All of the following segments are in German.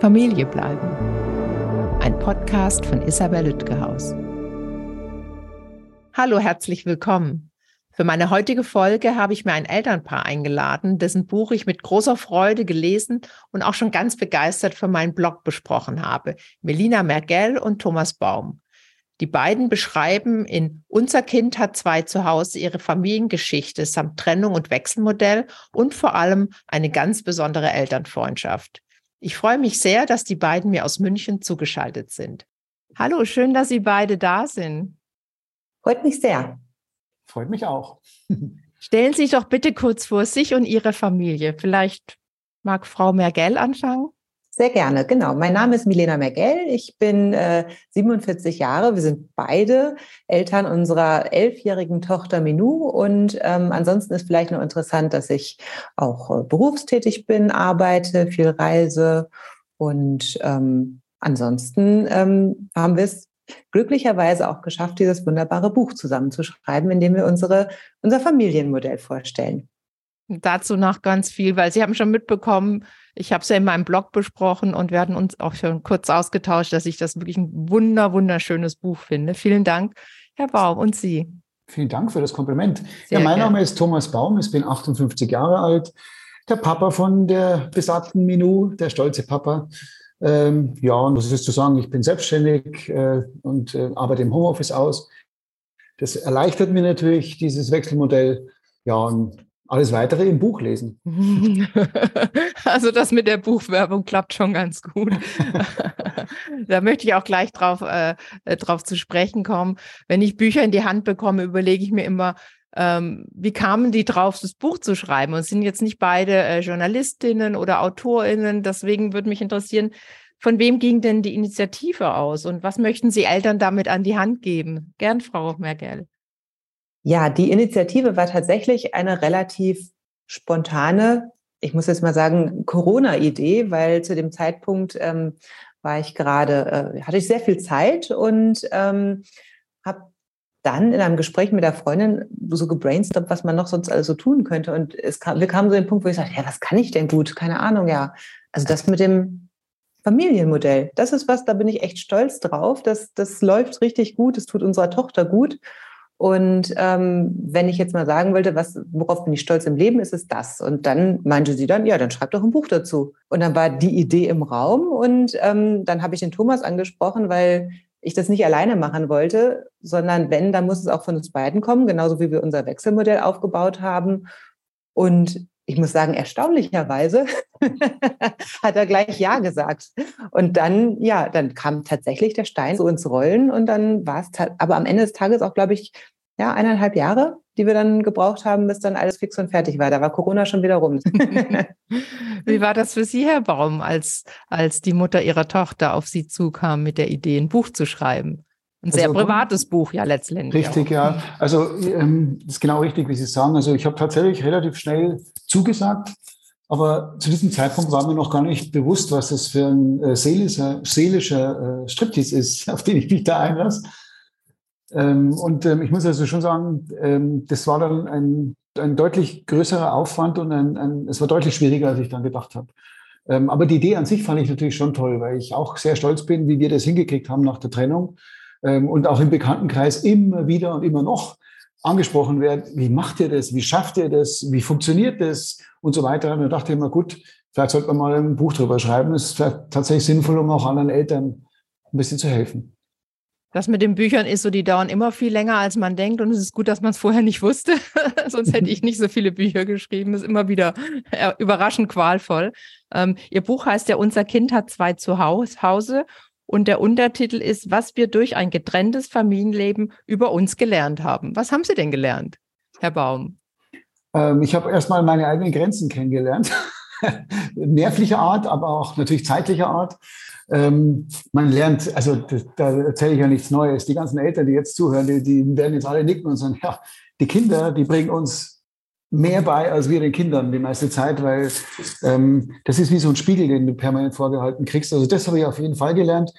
Familie bleiben. Ein Podcast von Isabel Lütgehaus. Hallo, herzlich willkommen. Für meine heutige Folge habe ich mir ein Elternpaar eingeladen, dessen Buch ich mit großer Freude gelesen und auch schon ganz begeistert für meinen Blog besprochen habe. Melina Mergel und Thomas Baum. Die beiden beschreiben in Unser Kind hat zwei zu Hause ihre Familiengeschichte samt Trennung und Wechselmodell und vor allem eine ganz besondere Elternfreundschaft. Ich freue mich sehr, dass die beiden mir aus München zugeschaltet sind. Hallo, schön, dass Sie beide da sind. Freut mich sehr. Freut mich auch. Stellen Sie sich doch bitte kurz vor sich und Ihre Familie. Vielleicht mag Frau Mergel anfangen. Sehr gerne, genau. Mein Name ist Milena Mergel. Ich bin äh, 47 Jahre. Wir sind beide Eltern unserer elfjährigen Tochter Minou. Und ähm, ansonsten ist vielleicht noch interessant, dass ich auch äh, berufstätig bin, arbeite, viel reise. Und ähm, ansonsten ähm, haben wir es glücklicherweise auch geschafft, dieses wunderbare Buch zusammenzuschreiben, in dem wir unsere, unser Familienmodell vorstellen. Dazu noch ganz viel, weil Sie haben schon mitbekommen, ich habe es ja in meinem Blog besprochen und wir hatten uns auch schon kurz ausgetauscht, dass ich das wirklich ein wunder, wunderschönes Buch finde. Vielen Dank, Herr Baum und Sie. Vielen Dank für das Kompliment. Sehr ja, mein gern. Name ist Thomas Baum, ich bin 58 Jahre alt, der Papa von der besagten Minu, der stolze Papa. Ähm, ja, und was ist zu sagen, ich bin selbstständig äh, und äh, arbeite im Homeoffice aus. Das erleichtert mir natürlich dieses Wechselmodell. Ja, und alles weitere im Buch lesen. Also das mit der Buchwerbung klappt schon ganz gut. da möchte ich auch gleich drauf, äh, drauf zu sprechen kommen. Wenn ich Bücher in die Hand bekomme, überlege ich mir immer, ähm, wie kamen die drauf, das Buch zu schreiben? Und sind jetzt nicht beide äh, Journalistinnen oder Autorinnen. Deswegen würde mich interessieren, von wem ging denn die Initiative aus und was möchten Sie Eltern damit an die Hand geben? Gern, Frau Merkel. Ja, die Initiative war tatsächlich eine relativ spontane, ich muss jetzt mal sagen, Corona-Idee, weil zu dem Zeitpunkt ähm, war ich gerade, äh, hatte ich sehr viel Zeit und ähm, habe dann in einem Gespräch mit der Freundin so gebrainstormt, was man noch sonst alles so tun könnte. Und es kam, wir kamen so den Punkt, wo ich sagte, ja, was kann ich denn gut? Keine Ahnung, ja. Also das mit dem Familienmodell, das ist was, da bin ich echt stolz drauf. Das, das läuft richtig gut, es tut unserer Tochter gut. Und ähm, wenn ich jetzt mal sagen wollte, was, worauf bin ich stolz im Leben, ist es das. Und dann meinte sie dann, ja, dann schreib doch ein Buch dazu. Und dann war die Idee im Raum und ähm, dann habe ich den Thomas angesprochen, weil ich das nicht alleine machen wollte, sondern wenn, dann muss es auch von uns beiden kommen, genauso wie wir unser Wechselmodell aufgebaut haben. Und ich muss sagen, erstaunlicherweise hat er gleich Ja gesagt. Und dann, ja, dann kam tatsächlich der Stein so ins Rollen und dann war es, aber am Ende des Tages auch, glaube ich, ja, eineinhalb Jahre, die wir dann gebraucht haben, bis dann alles fix und fertig war. Da war Corona schon wieder rum. Wie war das für Sie, Herr Baum, als, als die Mutter Ihrer Tochter auf Sie zukam mit der Idee, ein Buch zu schreiben? Ein sehr also, privates Buch, ja, letztendlich. Richtig, auch. ja. Also, ähm, das ist genau richtig, wie Sie sagen. Also, ich habe tatsächlich relativ schnell zugesagt, aber zu diesem Zeitpunkt war mir noch gar nicht bewusst, was das für ein äh, seelischer, seelischer äh, Striptease ist, auf den ich mich da einlasse. Ähm, und ähm, ich muss also schon sagen, ähm, das war dann ein, ein deutlich größerer Aufwand und ein, ein, es war deutlich schwieriger, als ich dann gedacht habe. Ähm, aber die Idee an sich fand ich natürlich schon toll, weil ich auch sehr stolz bin, wie wir das hingekriegt haben nach der Trennung und auch im Bekanntenkreis immer wieder und immer noch angesprochen wird, wie macht ihr das, wie schafft ihr das, wie funktioniert das und so weiter. Und da dachte ich mir, gut, vielleicht sollte man mal ein Buch drüber schreiben. Das ist tatsächlich sinnvoll, um auch anderen Eltern ein bisschen zu helfen. Das mit den Büchern ist so, die dauern immer viel länger, als man denkt. Und es ist gut, dass man es vorher nicht wusste. Sonst hätte ich nicht so viele Bücher geschrieben. Das ist immer wieder äh, überraschend qualvoll. Ähm, Ihr Buch heißt ja, unser Kind hat zwei zu Hause. Und der Untertitel ist, was wir durch ein getrenntes Familienleben über uns gelernt haben. Was haben Sie denn gelernt, Herr Baum? Ähm, ich habe erstmal meine eigenen Grenzen kennengelernt. Nervlicher Art, aber auch natürlich zeitlicher Art. Ähm, man lernt, also das, da erzähle ich ja nichts Neues. Die ganzen Eltern, die jetzt zuhören, die, die werden jetzt alle nicken und sagen, ja, die Kinder, die bringen uns mehr bei als wir den Kindern die meiste Zeit, weil ähm, das ist wie so ein Spiegel, den du permanent vorgehalten kriegst. Also das habe ich auf jeden Fall gelernt.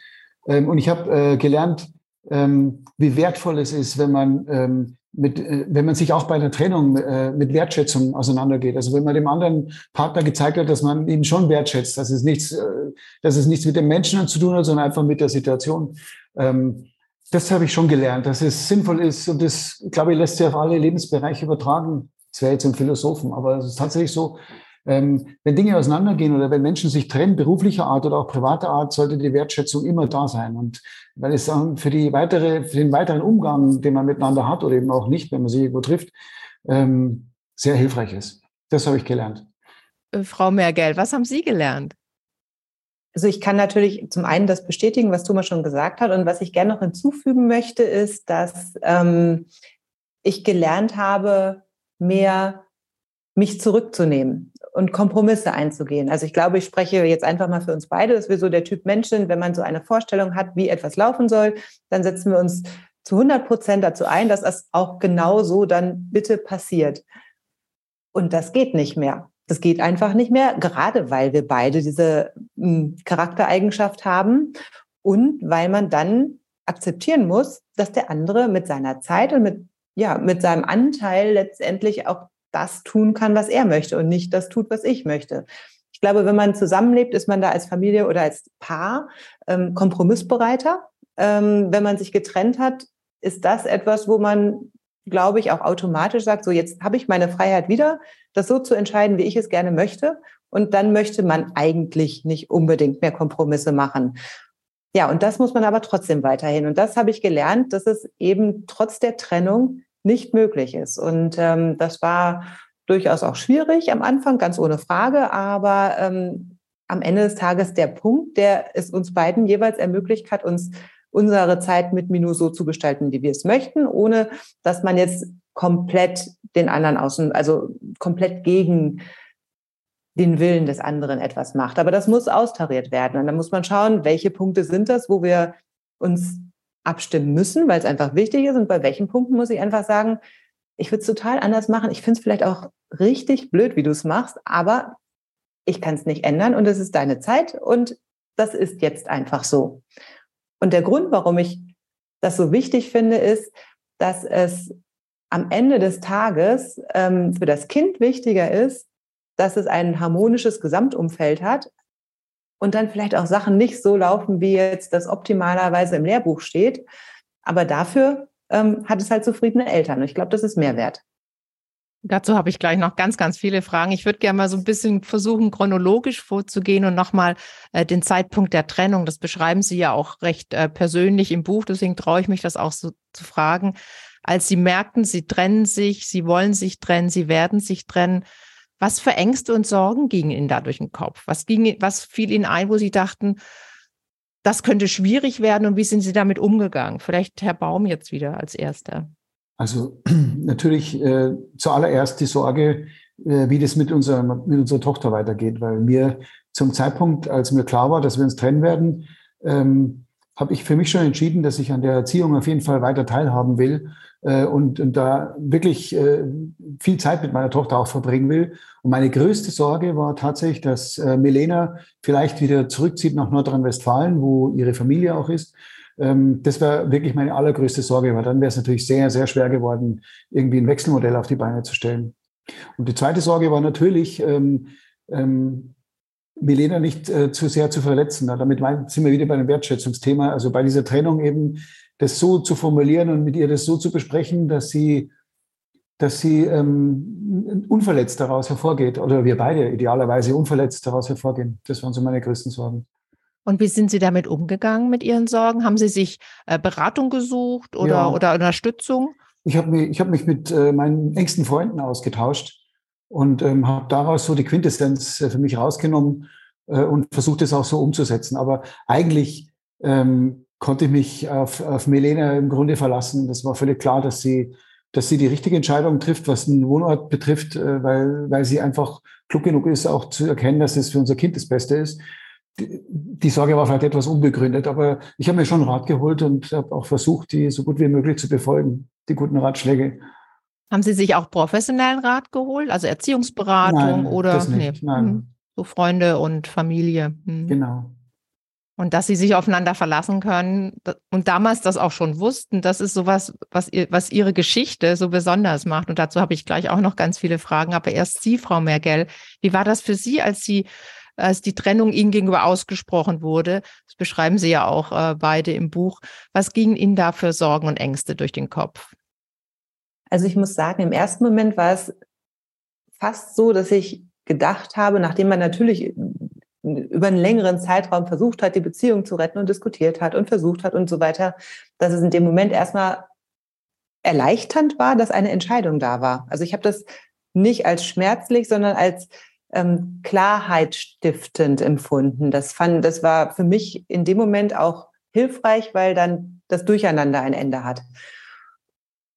Ähm, und ich habe äh, gelernt, ähm, wie wertvoll es ist, wenn man ähm, mit, äh, wenn man sich auch bei der Trennung äh, mit Wertschätzung auseinandergeht. Also wenn man dem anderen Partner gezeigt hat, dass man ihn schon wertschätzt, dass es nichts, äh, dass es nichts mit dem Menschen zu tun hat, sondern einfach mit der Situation. Ähm, das habe ich schon gelernt, dass es sinnvoll ist und das, glaube ich, lässt sich auf alle Lebensbereiche übertragen. Das wäre jetzt ein Philosophen, aber es ist tatsächlich so, ähm, wenn Dinge auseinandergehen oder wenn Menschen sich trennen, beruflicher Art oder auch privater Art, sollte die Wertschätzung immer da sein. Und weil es dann für die weitere, für den weiteren Umgang, den man miteinander hat oder eben auch nicht, wenn man sich irgendwo trifft, ähm, sehr hilfreich ist. Das habe ich gelernt. Äh, Frau Mergel, was haben Sie gelernt? Also ich kann natürlich zum einen das bestätigen, was Thomas schon gesagt hat. Und was ich gerne noch hinzufügen möchte, ist, dass ähm, ich gelernt habe, mehr mich zurückzunehmen und Kompromisse einzugehen. Also ich glaube, ich spreche jetzt einfach mal für uns beide, dass wir so der Typ Mensch sind, wenn man so eine Vorstellung hat, wie etwas laufen soll, dann setzen wir uns zu 100 Prozent dazu ein, dass das auch genau so dann bitte passiert. Und das geht nicht mehr. Das geht einfach nicht mehr, gerade weil wir beide diese hm, Charaktereigenschaft haben und weil man dann akzeptieren muss, dass der andere mit seiner Zeit und mit ja, mit seinem Anteil letztendlich auch das tun kann, was er möchte und nicht das tut, was ich möchte. Ich glaube, wenn man zusammenlebt, ist man da als Familie oder als Paar ähm, kompromissbereiter. Ähm, wenn man sich getrennt hat, ist das etwas, wo man, glaube ich, auch automatisch sagt, so jetzt habe ich meine Freiheit wieder, das so zu entscheiden, wie ich es gerne möchte. Und dann möchte man eigentlich nicht unbedingt mehr Kompromisse machen. Ja, und das muss man aber trotzdem weiterhin. Und das habe ich gelernt, dass es eben trotz der Trennung nicht möglich ist. Und ähm, das war durchaus auch schwierig am Anfang, ganz ohne Frage, aber ähm, am Ende des Tages der Punkt, der es uns beiden jeweils ermöglicht hat, uns unsere Zeit mit Minu so zu gestalten, wie wir es möchten, ohne dass man jetzt komplett den anderen außen, also komplett gegen den Willen des anderen etwas macht. Aber das muss austariert werden. Und dann muss man schauen, welche Punkte sind das, wo wir uns abstimmen müssen, weil es einfach wichtig ist. Und bei welchen Punkten muss ich einfach sagen, ich würde es total anders machen. Ich finde es vielleicht auch richtig blöd, wie du es machst, aber ich kann es nicht ändern und es ist deine Zeit und das ist jetzt einfach so. Und der Grund, warum ich das so wichtig finde, ist, dass es am Ende des Tages ähm, für das Kind wichtiger ist, dass es ein harmonisches Gesamtumfeld hat, und dann vielleicht auch Sachen nicht so laufen, wie jetzt das optimalerweise im Lehrbuch steht. Aber dafür ähm, hat es halt zufriedene Eltern. Und ich glaube, das ist Mehrwert. Dazu habe ich gleich noch ganz, ganz viele Fragen. Ich würde gerne mal so ein bisschen versuchen, chronologisch vorzugehen und nochmal äh, den Zeitpunkt der Trennung. Das beschreiben Sie ja auch recht äh, persönlich im Buch. Deswegen traue ich mich, das auch so zu fragen. Als Sie merkten, Sie trennen sich, Sie wollen sich trennen, Sie werden sich trennen, was für Ängste und Sorgen gingen Ihnen da durch den Kopf? Was, ging, was fiel Ihnen ein, wo Sie dachten, das könnte schwierig werden und wie sind Sie damit umgegangen? Vielleicht Herr Baum jetzt wieder als Erster. Also natürlich äh, zuallererst die Sorge, äh, wie das mit unserer, mit unserer Tochter weitergeht, weil mir zum Zeitpunkt, als mir klar war, dass wir uns trennen werden, ähm, habe ich für mich schon entschieden, dass ich an der Erziehung auf jeden Fall weiter teilhaben will und, und da wirklich äh, viel Zeit mit meiner Tochter auch verbringen will. Und meine größte Sorge war tatsächlich, dass äh, Milena vielleicht wieder zurückzieht nach Nordrhein-Westfalen, wo ihre Familie auch ist. Ähm, das war wirklich meine allergrößte Sorge, weil dann wäre es natürlich sehr, sehr schwer geworden, irgendwie ein Wechselmodell auf die Beine zu stellen. Und die zweite Sorge war natürlich, ähm, ähm, Milena nicht äh, zu sehr zu verletzen. Damit sind wir wieder bei einem Wertschätzungsthema. Also bei dieser Trennung eben das so zu formulieren und mit ihr das so zu besprechen, dass sie, dass sie ähm, unverletzt daraus hervorgeht oder wir beide idealerweise unverletzt daraus hervorgehen. Das waren so meine größten Sorgen. Und wie sind Sie damit umgegangen mit Ihren Sorgen? Haben Sie sich äh, Beratung gesucht oder, ja. oder Unterstützung? Ich habe mich, hab mich mit äh, meinen engsten Freunden ausgetauscht und ähm, habe daraus so die Quintessenz äh, für mich rausgenommen äh, und versucht es auch so umzusetzen. Aber eigentlich ähm, konnte ich mich auf, auf Melena im Grunde verlassen. Das war völlig klar, dass sie, dass sie die richtige Entscheidung trifft, was den Wohnort betrifft, äh, weil, weil sie einfach klug genug ist, auch zu erkennen, dass es für unser Kind das Beste ist. Die, die Sorge war vielleicht etwas unbegründet, aber ich habe mir schon Rat geholt und habe auch versucht, die so gut wie möglich zu befolgen, die guten Ratschläge. Haben Sie sich auch professionellen Rat geholt, also Erziehungsberatung Nein, oder das nicht, nee, nein. Hm, so Freunde und Familie? Hm. Genau. Und dass sie sich aufeinander verlassen können und damals das auch schon wussten, das ist sowas, was, ihr, was ihre Geschichte so besonders macht. Und dazu habe ich gleich auch noch ganz viele Fragen. Aber erst Sie, Frau Mergel, wie war das für Sie, als Sie als die Trennung Ihnen gegenüber ausgesprochen wurde. Das beschreiben Sie ja auch äh, beide im Buch. Was gingen Ihnen da für Sorgen und Ängste durch den Kopf? Also ich muss sagen, im ersten Moment war es fast so, dass ich gedacht habe, nachdem man natürlich über einen längeren Zeitraum versucht hat, die Beziehung zu retten und diskutiert hat und versucht hat und so weiter, dass es in dem Moment erstmal erleichternd war, dass eine Entscheidung da war. Also ich habe das nicht als schmerzlich, sondern als ähm, Klarheit stiftend empfunden. Das fand, das war für mich in dem Moment auch hilfreich, weil dann das Durcheinander ein Ende hat.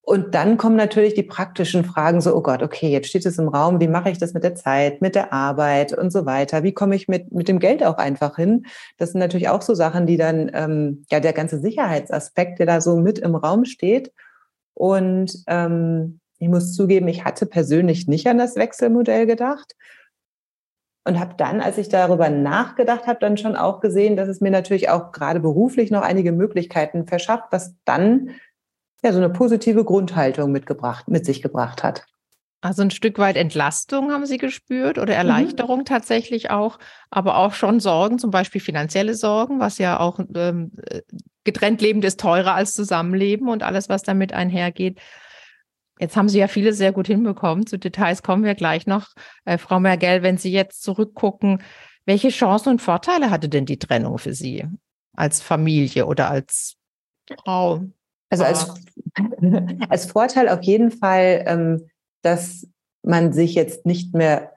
Und dann kommen natürlich die praktischen Fragen so, oh Gott, okay, jetzt steht es im Raum, wie mache ich das mit der Zeit, mit der Arbeit und so weiter? Wie komme ich mit, mit dem Geld auch einfach hin? Das sind natürlich auch so Sachen, die dann, ähm, ja, der ganze Sicherheitsaspekt, der da so mit im Raum steht. Und ähm, ich muss zugeben, ich hatte persönlich nicht an das Wechselmodell gedacht und habe dann, als ich darüber nachgedacht habe, dann schon auch gesehen, dass es mir natürlich auch gerade beruflich noch einige Möglichkeiten verschafft, was dann ja so eine positive Grundhaltung mitgebracht, mit sich gebracht hat. Also ein Stück weit Entlastung haben Sie gespürt oder mhm. Erleichterung mhm. tatsächlich auch, aber auch schon Sorgen, zum Beispiel finanzielle Sorgen, was ja auch ähm, getrennt lebend ist teurer als Zusammenleben und alles, was damit einhergeht. Jetzt haben Sie ja viele sehr gut hinbekommen. Zu Details kommen wir gleich noch. Äh, Frau Mergel, wenn Sie jetzt zurückgucken, welche Chancen und Vorteile hatte denn die Trennung für Sie als Familie oder als Frau? Also als, als Vorteil auf jeden Fall, ähm, dass man sich jetzt nicht mehr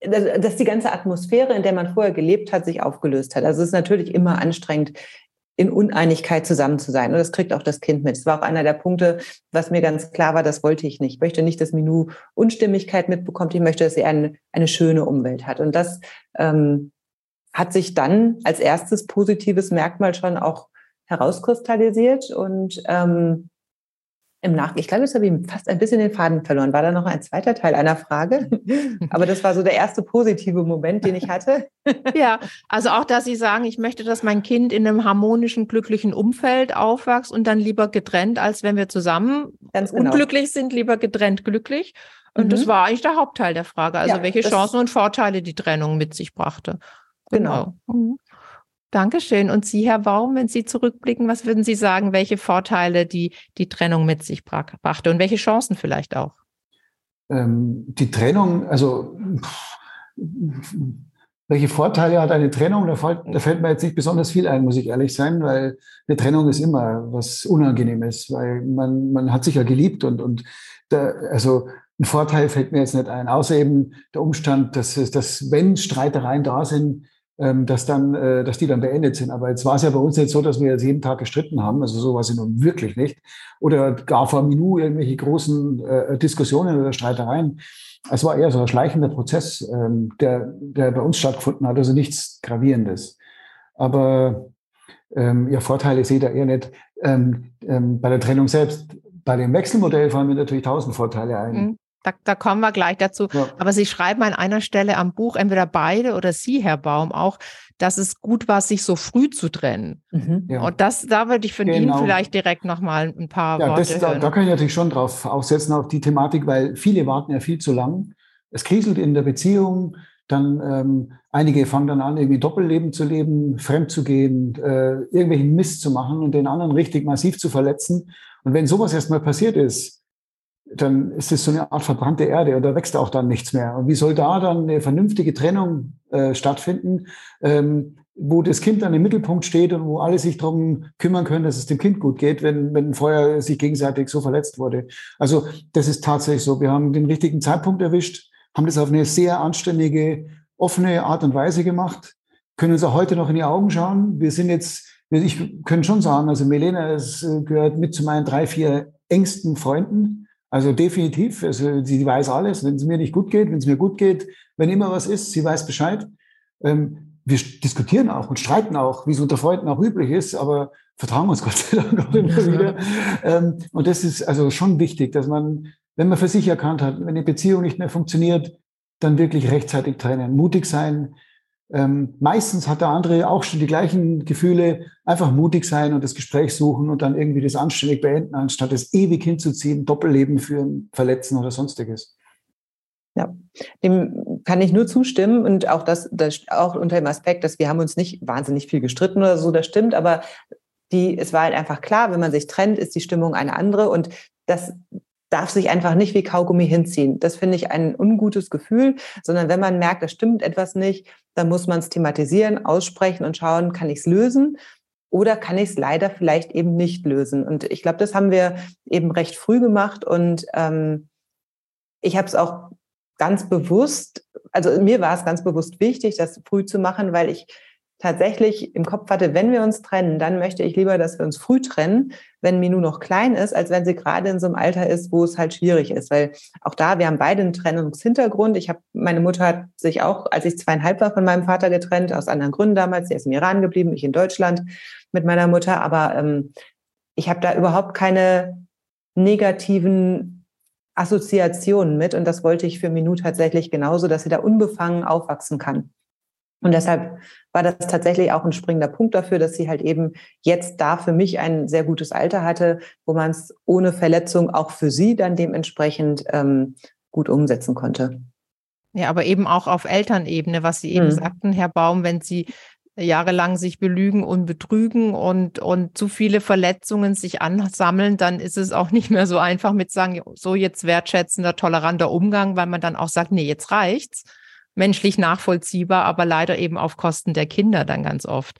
dass die ganze Atmosphäre, in der man vorher gelebt hat, sich aufgelöst hat. Also es ist natürlich immer anstrengend, in Uneinigkeit zusammen zu sein. Und das kriegt auch das Kind mit. Das war auch einer der Punkte, was mir ganz klar war, das wollte ich nicht. Ich möchte nicht, dass Minou Unstimmigkeit mitbekommt. Ich möchte, dass sie eine, eine schöne Umwelt hat. Und das ähm, hat sich dann als erstes positives Merkmal schon auch herauskristallisiert. Und ähm, im Nach ich glaube, jetzt habe ich fast ein bisschen den Faden verloren. War da noch ein zweiter Teil einer Frage? Aber das war so der erste positive Moment, den ich hatte. ja, also auch, dass Sie sagen, ich möchte, dass mein Kind in einem harmonischen, glücklichen Umfeld aufwächst und dann lieber getrennt, als wenn wir zusammen genau. unglücklich sind, lieber getrennt glücklich. Und mhm. das war eigentlich der Hauptteil der Frage. Also ja, welche Chancen und Vorteile die Trennung mit sich brachte. Genau. genau. Mhm. Dankeschön. Und Sie, Herr Baum, wenn Sie zurückblicken, was würden Sie sagen, welche Vorteile die, die Trennung mit sich brachte und welche Chancen vielleicht auch? Ähm, die Trennung, also welche Vorteile hat eine Trennung? Da fällt, da fällt, mir jetzt nicht besonders viel ein, muss ich ehrlich sein, weil eine Trennung ist immer was Unangenehmes, weil man, man hat sich ja geliebt und, und da, also ein Vorteil fällt mir jetzt nicht ein, außer eben der Umstand, dass, dass wenn Streitereien da sind, ähm, dass dann, äh, dass die dann beendet sind. Aber jetzt war es ja bei uns jetzt so, dass wir jetzt jeden Tag gestritten haben. Also so war es nun wirklich nicht. Oder gar vor Minou irgendwelche großen äh, Diskussionen oder Streitereien. Es war eher so ein schleichender Prozess, ähm, der, der bei uns stattgefunden hat. Also nichts Gravierendes. Aber ähm, ja, Vorteile sehe ich da eher nicht. Ähm, ähm, bei der Trennung selbst, bei dem Wechselmodell fallen mir natürlich tausend Vorteile ein. Mhm. Da, da kommen wir gleich dazu. Ja. Aber Sie schreiben an einer Stelle am Buch, entweder beide oder Sie, Herr Baum, auch, dass es gut war, sich so früh zu trennen. Mhm. Ja. Und das, da würde ich von genau. Ihnen vielleicht direkt nochmal ein paar ja, Worte das, hören. Da, da kann ich natürlich schon drauf aufsetzen, auf die Thematik, weil viele warten ja viel zu lang. Es kriselt in der Beziehung, dann ähm, einige fangen dann an, irgendwie Doppelleben zu leben, fremd zu gehen, äh, irgendwelchen Mist zu machen und den anderen richtig massiv zu verletzen. Und wenn sowas erstmal passiert ist, dann ist es so eine Art verbrannte Erde und da wächst auch dann nichts mehr. Und wie soll da dann eine vernünftige Trennung äh, stattfinden, ähm, wo das Kind dann im Mittelpunkt steht und wo alle sich darum kümmern können, dass es dem Kind gut geht, wenn, wenn vorher sich gegenseitig so verletzt wurde. Also das ist tatsächlich so. Wir haben den richtigen Zeitpunkt erwischt, haben das auf eine sehr anständige, offene Art und Weise gemacht, können uns auch heute noch in die Augen schauen. Wir sind jetzt, ich kann schon sagen, also Melena es gehört mit zu meinen drei, vier engsten Freunden. Also definitiv, also sie weiß alles, wenn es mir nicht gut geht, wenn es mir gut geht, wenn immer was ist, sie weiß Bescheid. Ähm, wir diskutieren auch und streiten auch, wie es unter Freunden auch üblich ist, aber vertrauen uns Gott sei Dank auch immer wieder. Ähm, und das ist also schon wichtig, dass man, wenn man für sich erkannt hat, wenn eine Beziehung nicht mehr funktioniert, dann wirklich rechtzeitig trennen, mutig sein, ähm, meistens hat der andere auch schon die gleichen Gefühle, einfach mutig sein und das Gespräch suchen und dann irgendwie das anständig beenden, anstatt es ewig hinzuziehen, Doppelleben führen, verletzen oder sonstiges. Ja, dem kann ich nur zustimmen und auch das, das auch unter dem Aspekt, dass wir haben uns nicht wahnsinnig viel gestritten oder so, das stimmt, aber die, es war halt einfach klar, wenn man sich trennt, ist die Stimmung eine andere und das darf sich einfach nicht wie Kaugummi hinziehen. Das finde ich ein ungutes Gefühl, sondern wenn man merkt, da stimmt etwas nicht, dann muss man es thematisieren, aussprechen und schauen, kann ich es lösen oder kann ich es leider vielleicht eben nicht lösen. Und ich glaube, das haben wir eben recht früh gemacht und ähm, ich habe es auch ganz bewusst, also mir war es ganz bewusst wichtig, das früh zu machen, weil ich tatsächlich im Kopf hatte, wenn wir uns trennen, dann möchte ich lieber, dass wir uns früh trennen, wenn Minu noch klein ist, als wenn sie gerade in so einem Alter ist, wo es halt schwierig ist. Weil auch da, wir haben beide einen Trennungshintergrund. Ich habe, meine Mutter hat sich auch, als ich zweieinhalb war, von meinem Vater getrennt, aus anderen Gründen damals. Sie ist im Iran geblieben, ich in Deutschland mit meiner Mutter. Aber ähm, ich habe da überhaupt keine negativen Assoziationen mit. Und das wollte ich für Minu tatsächlich genauso, dass sie da unbefangen aufwachsen kann. Und deshalb war das tatsächlich auch ein springender Punkt dafür, dass sie halt eben jetzt da für mich ein sehr gutes Alter hatte, wo man es ohne Verletzung auch für sie dann dementsprechend ähm, gut umsetzen konnte. Ja, aber eben auch auf Elternebene, was Sie eben mhm. sagten, Herr Baum, wenn Sie jahrelang sich belügen und betrügen und, und zu viele Verletzungen sich ansammeln, dann ist es auch nicht mehr so einfach mit sagen, so jetzt wertschätzender, toleranter Umgang, weil man dann auch sagt, nee, jetzt reicht's menschlich nachvollziehbar, aber leider eben auf Kosten der Kinder dann ganz oft.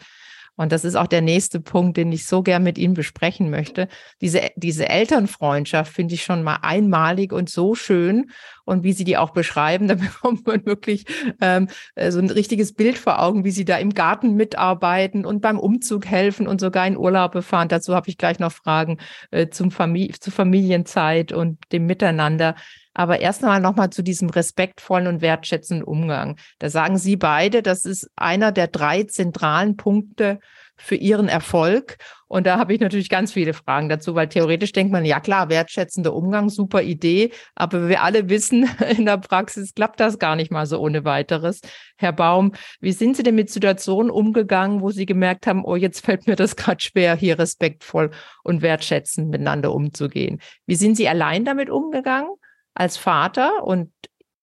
Und das ist auch der nächste Punkt, den ich so gern mit Ihnen besprechen möchte. Diese, diese Elternfreundschaft finde ich schon mal einmalig und so schön. Und wie Sie die auch beschreiben, da bekommt man wirklich ähm, äh, so ein richtiges Bild vor Augen, wie Sie da im Garten mitarbeiten und beim Umzug helfen und sogar in Urlaube fahren. Dazu habe ich gleich noch Fragen äh, zum Famili zur Familienzeit und dem Miteinander. Aber erst einmal nochmal zu diesem respektvollen und wertschätzenden Umgang. Da sagen Sie beide, das ist einer der drei zentralen Punkte für Ihren Erfolg. Und da habe ich natürlich ganz viele Fragen dazu, weil theoretisch denkt man, ja klar, wertschätzender Umgang, super Idee. Aber wir alle wissen, in der Praxis klappt das gar nicht mal so ohne weiteres. Herr Baum, wie sind Sie denn mit Situationen umgegangen, wo Sie gemerkt haben, oh, jetzt fällt mir das gerade schwer, hier respektvoll und wertschätzend miteinander umzugehen? Wie sind Sie allein damit umgegangen? als Vater und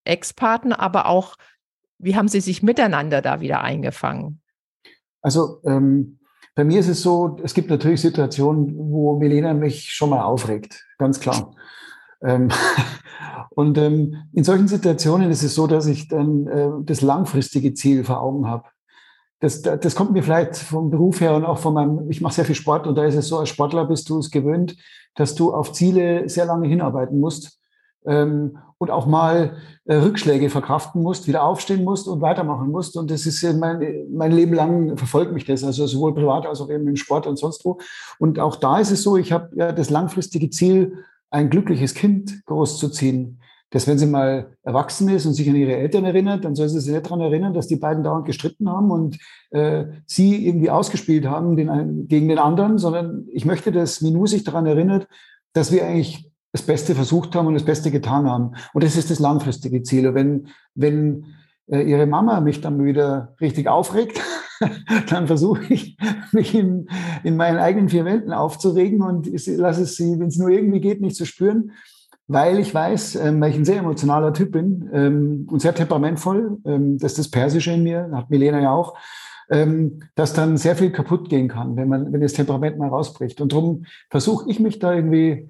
Ex-Partner, aber auch, wie haben Sie sich miteinander da wieder eingefangen? Also ähm, bei mir ist es so, es gibt natürlich Situationen, wo Milena mich schon mal aufregt, ganz klar. Ähm, und ähm, in solchen Situationen ist es so, dass ich dann äh, das langfristige Ziel vor Augen habe. Das, das kommt mir vielleicht vom Beruf her und auch von meinem, ich mache sehr viel Sport und da ist es so, als Sportler bist du es gewöhnt, dass du auf Ziele sehr lange hinarbeiten musst ähm, und auch mal äh, Rückschläge verkraften musst, wieder aufstehen musst und weitermachen musst. Und das ist mein, mein Leben lang verfolgt mich das, also sowohl privat als auch eben im Sport und sonst wo. Und auch da ist es so, ich habe ja das langfristige Ziel, ein glückliches Kind großzuziehen. Dass wenn sie mal erwachsen ist und sich an ihre Eltern erinnert, dann soll sie sich nicht daran erinnern, dass die beiden dauernd gestritten haben und äh, sie irgendwie ausgespielt haben den einen, gegen den anderen, sondern ich möchte, dass Minou sich daran erinnert, dass wir eigentlich das Beste versucht haben und das Beste getan haben. Und das ist das langfristige Ziel. Und wenn, wenn äh, ihre Mama mich dann wieder richtig aufregt, dann versuche ich, mich in, in meinen eigenen vier Wänden aufzuregen und lasse es sie, wenn es nur irgendwie geht, nicht zu spüren, weil ich weiß, ähm, weil ich ein sehr emotionaler Typ bin ähm, und sehr temperamentvoll. Ähm, das ist das Persische in mir, hat Milena ja auch. Ähm, dass dann sehr viel kaputt gehen kann, wenn man, wenn das Temperament mal rausbricht. Und darum versuche ich mich da irgendwie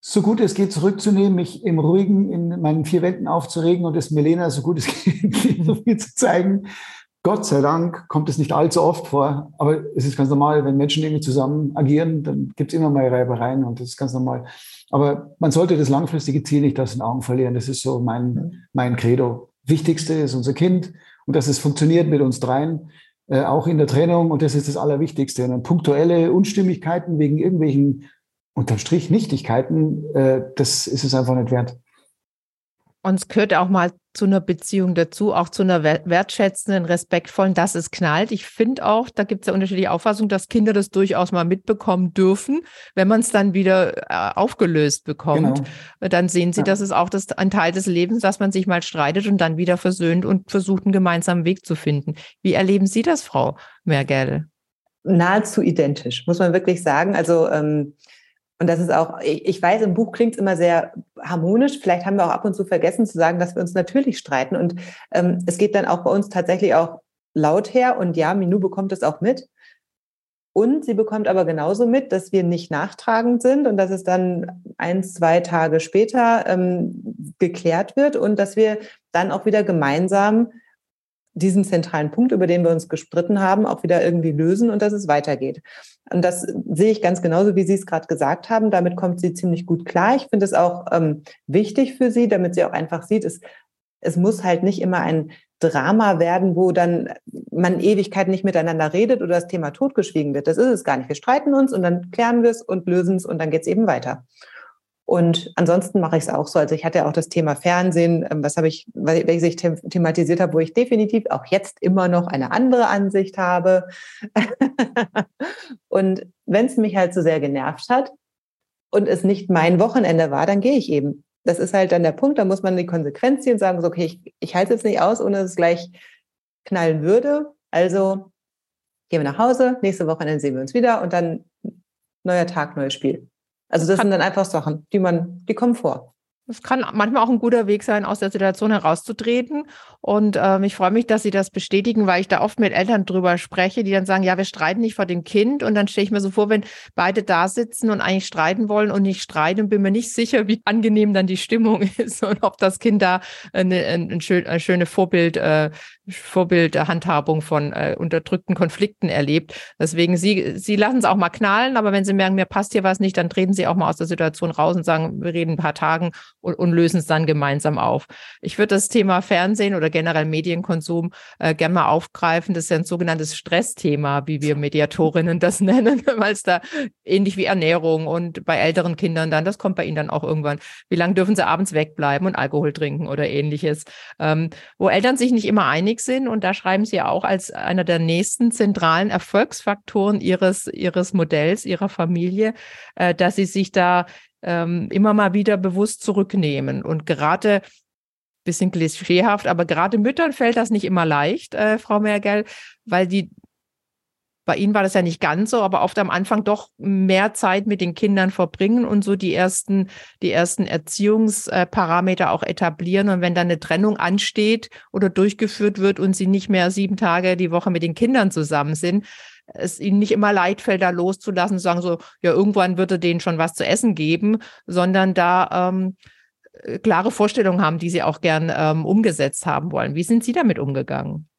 so gut es geht zurückzunehmen, mich im Ruhigen in meinen vier Wänden aufzuregen und es Melena so gut es geht so viel zu zeigen. Gott sei Dank kommt es nicht allzu oft vor, aber es ist ganz normal, wenn Menschen irgendwie zusammen agieren, dann gibt es immer mal Reibereien und das ist ganz normal. Aber man sollte das langfristige Ziel nicht aus den Augen verlieren. Das ist so mein, mein Credo. Wichtigste ist unser Kind und dass es funktioniert mit uns dreien, äh, auch in der Trennung und das ist das Allerwichtigste. Und punktuelle Unstimmigkeiten wegen irgendwelchen unterm Strich Nichtigkeiten, äh, das ist es einfach nicht wert. Und es gehört auch mal zu einer Beziehung dazu, auch zu einer wertschätzenden, respektvollen, dass es knallt. Ich finde auch, da gibt es ja unterschiedliche Auffassungen, dass Kinder das durchaus mal mitbekommen dürfen, wenn man es dann wieder äh, aufgelöst bekommt. Genau. Dann sehen sie, ja. dass es auch das, ein Teil des Lebens, dass man sich mal streitet und dann wieder versöhnt und versucht, einen gemeinsamen Weg zu finden. Wie erleben Sie das, Frau Mergel? Nahezu identisch, muss man wirklich sagen. Also ähm, und das ist auch, ich weiß, im Buch klingt es immer sehr harmonisch. Vielleicht haben wir auch ab und zu vergessen zu sagen, dass wir uns natürlich streiten. Und ähm, es geht dann auch bei uns tatsächlich auch laut her. Und ja, Minou bekommt es auch mit. Und sie bekommt aber genauso mit, dass wir nicht nachtragend sind und dass es dann ein, zwei Tage später ähm, geklärt wird und dass wir dann auch wieder gemeinsam diesen zentralen Punkt, über den wir uns gespritten haben, auch wieder irgendwie lösen und dass es weitergeht. Und das sehe ich ganz genauso, wie Sie es gerade gesagt haben. Damit kommt sie ziemlich gut klar. Ich finde es auch ähm, wichtig für sie, damit sie auch einfach sieht, es, es muss halt nicht immer ein Drama werden, wo dann man Ewigkeit nicht miteinander redet oder das Thema totgeschwiegen wird. Das ist es gar nicht. Wir streiten uns und dann klären wir es und lösen es und dann geht es eben weiter. Und ansonsten mache ich es auch so. Also ich hatte ja auch das Thema Fernsehen, ähm, was habe ich, welches ich thematisiert habe, wo ich definitiv auch jetzt immer noch eine andere Ansicht habe. und wenn es mich halt so sehr genervt hat und es nicht mein Wochenende war, dann gehe ich eben. Das ist halt dann der Punkt, da muss man die Konsequenz ziehen und sagen, so, okay, ich, ich halte es jetzt nicht aus, ohne dass es gleich knallen würde. Also gehen wir nach Hause, nächste Wochenende sehen wir uns wieder und dann neuer Tag, neues Spiel. Also das sind dann einfach Sachen, die man, die kommen vor. Das kann manchmal auch ein guter Weg sein, aus der Situation herauszutreten. Und ähm, ich freue mich, dass Sie das bestätigen, weil ich da oft mit Eltern drüber spreche, die dann sagen, ja, wir streiten nicht vor dem Kind. Und dann stelle ich mir so vor, wenn beide da sitzen und eigentlich streiten wollen und nicht streiten, bin mir nicht sicher, wie angenehm dann die Stimmung ist und ob das Kind da eine, eine, eine schöne Vorbild, äh, Vorbildhandhabung von äh, unterdrückten Konflikten erlebt. Deswegen, Sie, Sie lassen es auch mal knallen, aber wenn Sie merken, mir passt hier was nicht, dann treten Sie auch mal aus der Situation raus und sagen, wir reden ein paar Tagen und, und lösen es dann gemeinsam auf. Ich würde das Thema Fernsehen oder generell Medienkonsum äh, gerne mal aufgreifen. Das ist ja ein sogenanntes Stressthema, wie wir Mediatorinnen das nennen, weil es da ähnlich wie Ernährung und bei älteren Kindern dann, das kommt bei ihnen dann auch irgendwann. Wie lange dürfen sie abends wegbleiben und Alkohol trinken oder ähnliches? Ähm, wo Eltern sich nicht immer einig sind und da schreiben sie auch als einer der nächsten zentralen Erfolgsfaktoren ihres, ihres Modells, ihrer Familie, äh, dass sie sich da ähm, immer mal wieder bewusst zurücknehmen. Und gerade bisschen klischeehaft, aber gerade Müttern fällt das nicht immer leicht, äh, Frau Mergel, weil die bei Ihnen war das ja nicht ganz so, aber oft am Anfang doch mehr Zeit mit den Kindern verbringen und so die ersten, die ersten Erziehungsparameter auch etablieren. Und wenn dann eine Trennung ansteht oder durchgeführt wird und Sie nicht mehr sieben Tage die Woche mit den Kindern zusammen sind, es ihnen nicht immer leid fällt, da loszulassen, zu sagen so, ja, irgendwann würde denen schon was zu essen geben, sondern da ähm, äh, klare Vorstellungen haben, die sie auch gern ähm, umgesetzt haben wollen. Wie sind Sie damit umgegangen?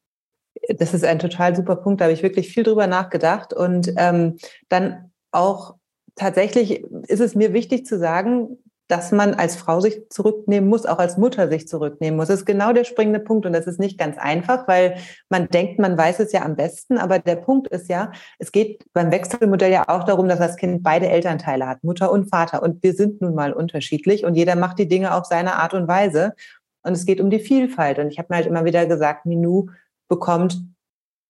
Das ist ein total super Punkt. Da habe ich wirklich viel drüber nachgedacht. Und ähm, dann auch tatsächlich ist es mir wichtig zu sagen, dass man als Frau sich zurücknehmen muss, auch als Mutter sich zurücknehmen muss. Das ist genau der springende Punkt und das ist nicht ganz einfach, weil man denkt, man weiß es ja am besten, aber der Punkt ist ja, es geht beim Wechselmodell ja auch darum, dass das Kind beide Elternteile hat, Mutter und Vater und wir sind nun mal unterschiedlich und jeder macht die Dinge auf seine Art und Weise und es geht um die Vielfalt und ich habe mir halt immer wieder gesagt, Minou bekommt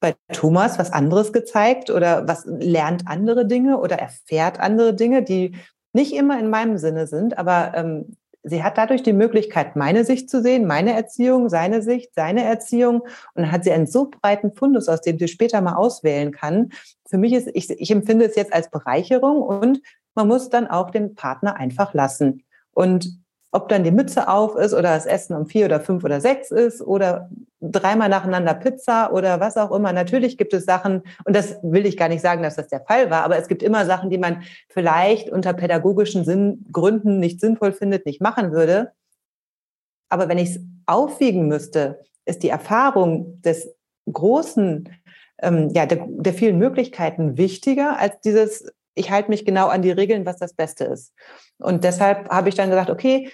bei Thomas was anderes gezeigt oder was lernt andere Dinge oder erfährt andere Dinge, die nicht immer in meinem Sinne sind, aber ähm, sie hat dadurch die Möglichkeit, meine Sicht zu sehen, meine Erziehung, seine Sicht, seine Erziehung. Und dann hat sie einen so breiten Fundus, aus dem sie später mal auswählen kann. Für mich ist, ich, ich empfinde es jetzt als Bereicherung und man muss dann auch den Partner einfach lassen. Und ob dann die Mütze auf ist oder das Essen um vier oder fünf oder sechs ist oder dreimal nacheinander Pizza oder was auch immer. Natürlich gibt es Sachen, und das will ich gar nicht sagen, dass das der Fall war, aber es gibt immer Sachen, die man vielleicht unter pädagogischen Sinn, Gründen nicht sinnvoll findet, nicht machen würde. Aber wenn ich es aufwiegen müsste, ist die Erfahrung des großen, ähm, ja, der, der vielen Möglichkeiten wichtiger als dieses, ich halte mich genau an die Regeln, was das Beste ist. Und deshalb habe ich dann gesagt, okay,